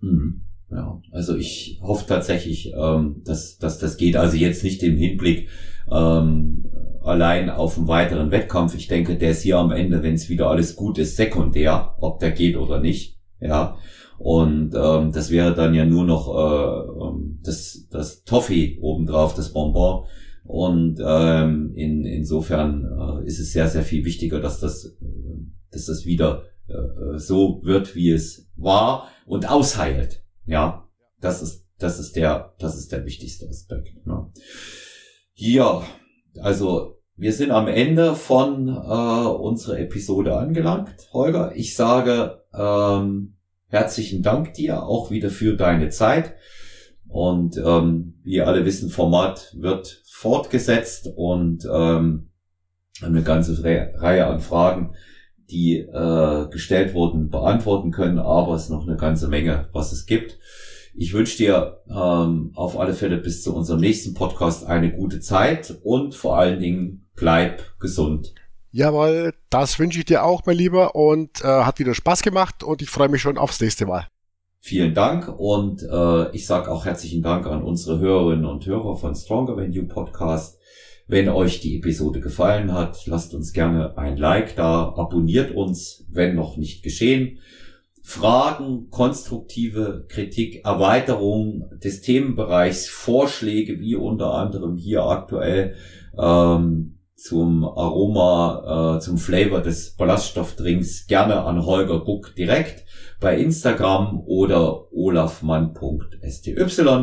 Mhm. Ja, also ich hoffe tatsächlich, ähm, dass, dass das geht. Also jetzt nicht im Hinblick ähm, allein auf einen weiteren Wettkampf. Ich denke, der ist hier am Ende, wenn es wieder alles gut ist, sekundär, ob der geht oder nicht. Ja. Und ähm, das wäre dann ja nur noch äh, ähm, das, das Toffee obendrauf, das Bonbon. Und ähm, in, insofern äh, ist es sehr, sehr viel wichtiger, dass das, dass das wieder äh, so wird, wie es war und ausheilt. Ja, das ist, das ist der, das ist der wichtigste Aspekt. Ja, ja also wir sind am Ende von äh, unserer Episode angelangt. Holger, ich sage ähm, herzlichen Dank dir auch wieder für deine Zeit. Und ähm, wie alle wissen, Format wird fortgesetzt und ähm, eine ganze Reihe an Fragen, die äh, gestellt wurden, beantworten können, aber es ist noch eine ganze Menge, was es gibt. Ich wünsche dir ähm, auf alle Fälle bis zu unserem nächsten Podcast eine gute Zeit und vor allen Dingen bleib gesund. Jawohl, das wünsche ich dir auch, mein Lieber, und äh, hat wieder Spaß gemacht und ich freue mich schon aufs nächste Mal. Vielen Dank und äh, ich sage auch herzlichen Dank an unsere Hörerinnen und Hörer von Stronger Than You Podcast. Wenn euch die Episode gefallen hat, lasst uns gerne ein Like da, abonniert uns, wenn noch nicht geschehen. Fragen, konstruktive Kritik, Erweiterung des Themenbereichs, Vorschläge wie unter anderem hier aktuell ähm, zum Aroma, äh, zum Flavor des Ballaststoffdrinks gerne an Holger Guck direkt bei Instagram oder olafmann.sty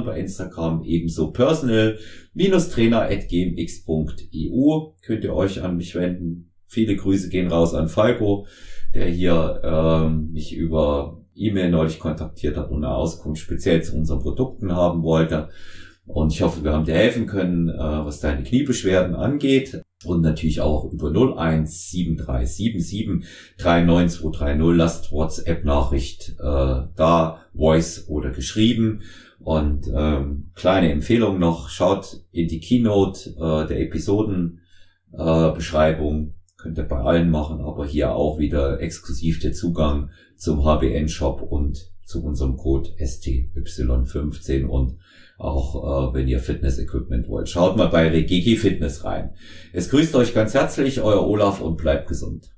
bei Instagram ebenso personal-trainer.gmx.eu könnt ihr euch an mich wenden. Viele Grüße gehen raus an Falco, der hier ähm, mich über E-Mail neulich kontaktiert hat und eine Auskunft speziell zu unseren Produkten haben wollte. Und ich hoffe, wir haben dir helfen können, äh, was deine Kniebeschwerden angeht. Und natürlich auch über 017377 39230 lasst WhatsApp-Nachricht äh, da, Voice oder geschrieben. Und ähm, kleine Empfehlung noch, schaut in die Keynote äh, der Episodenbeschreibung. Äh, Könnt ihr bei allen machen, aber hier auch wieder exklusiv der Zugang zum HBN-Shop und zu unserem Code STY15 und auch äh, wenn ihr Fitness-Equipment wollt. Schaut mal bei Regiki Fitness rein. Es grüßt euch ganz herzlich, euer Olaf und bleibt gesund.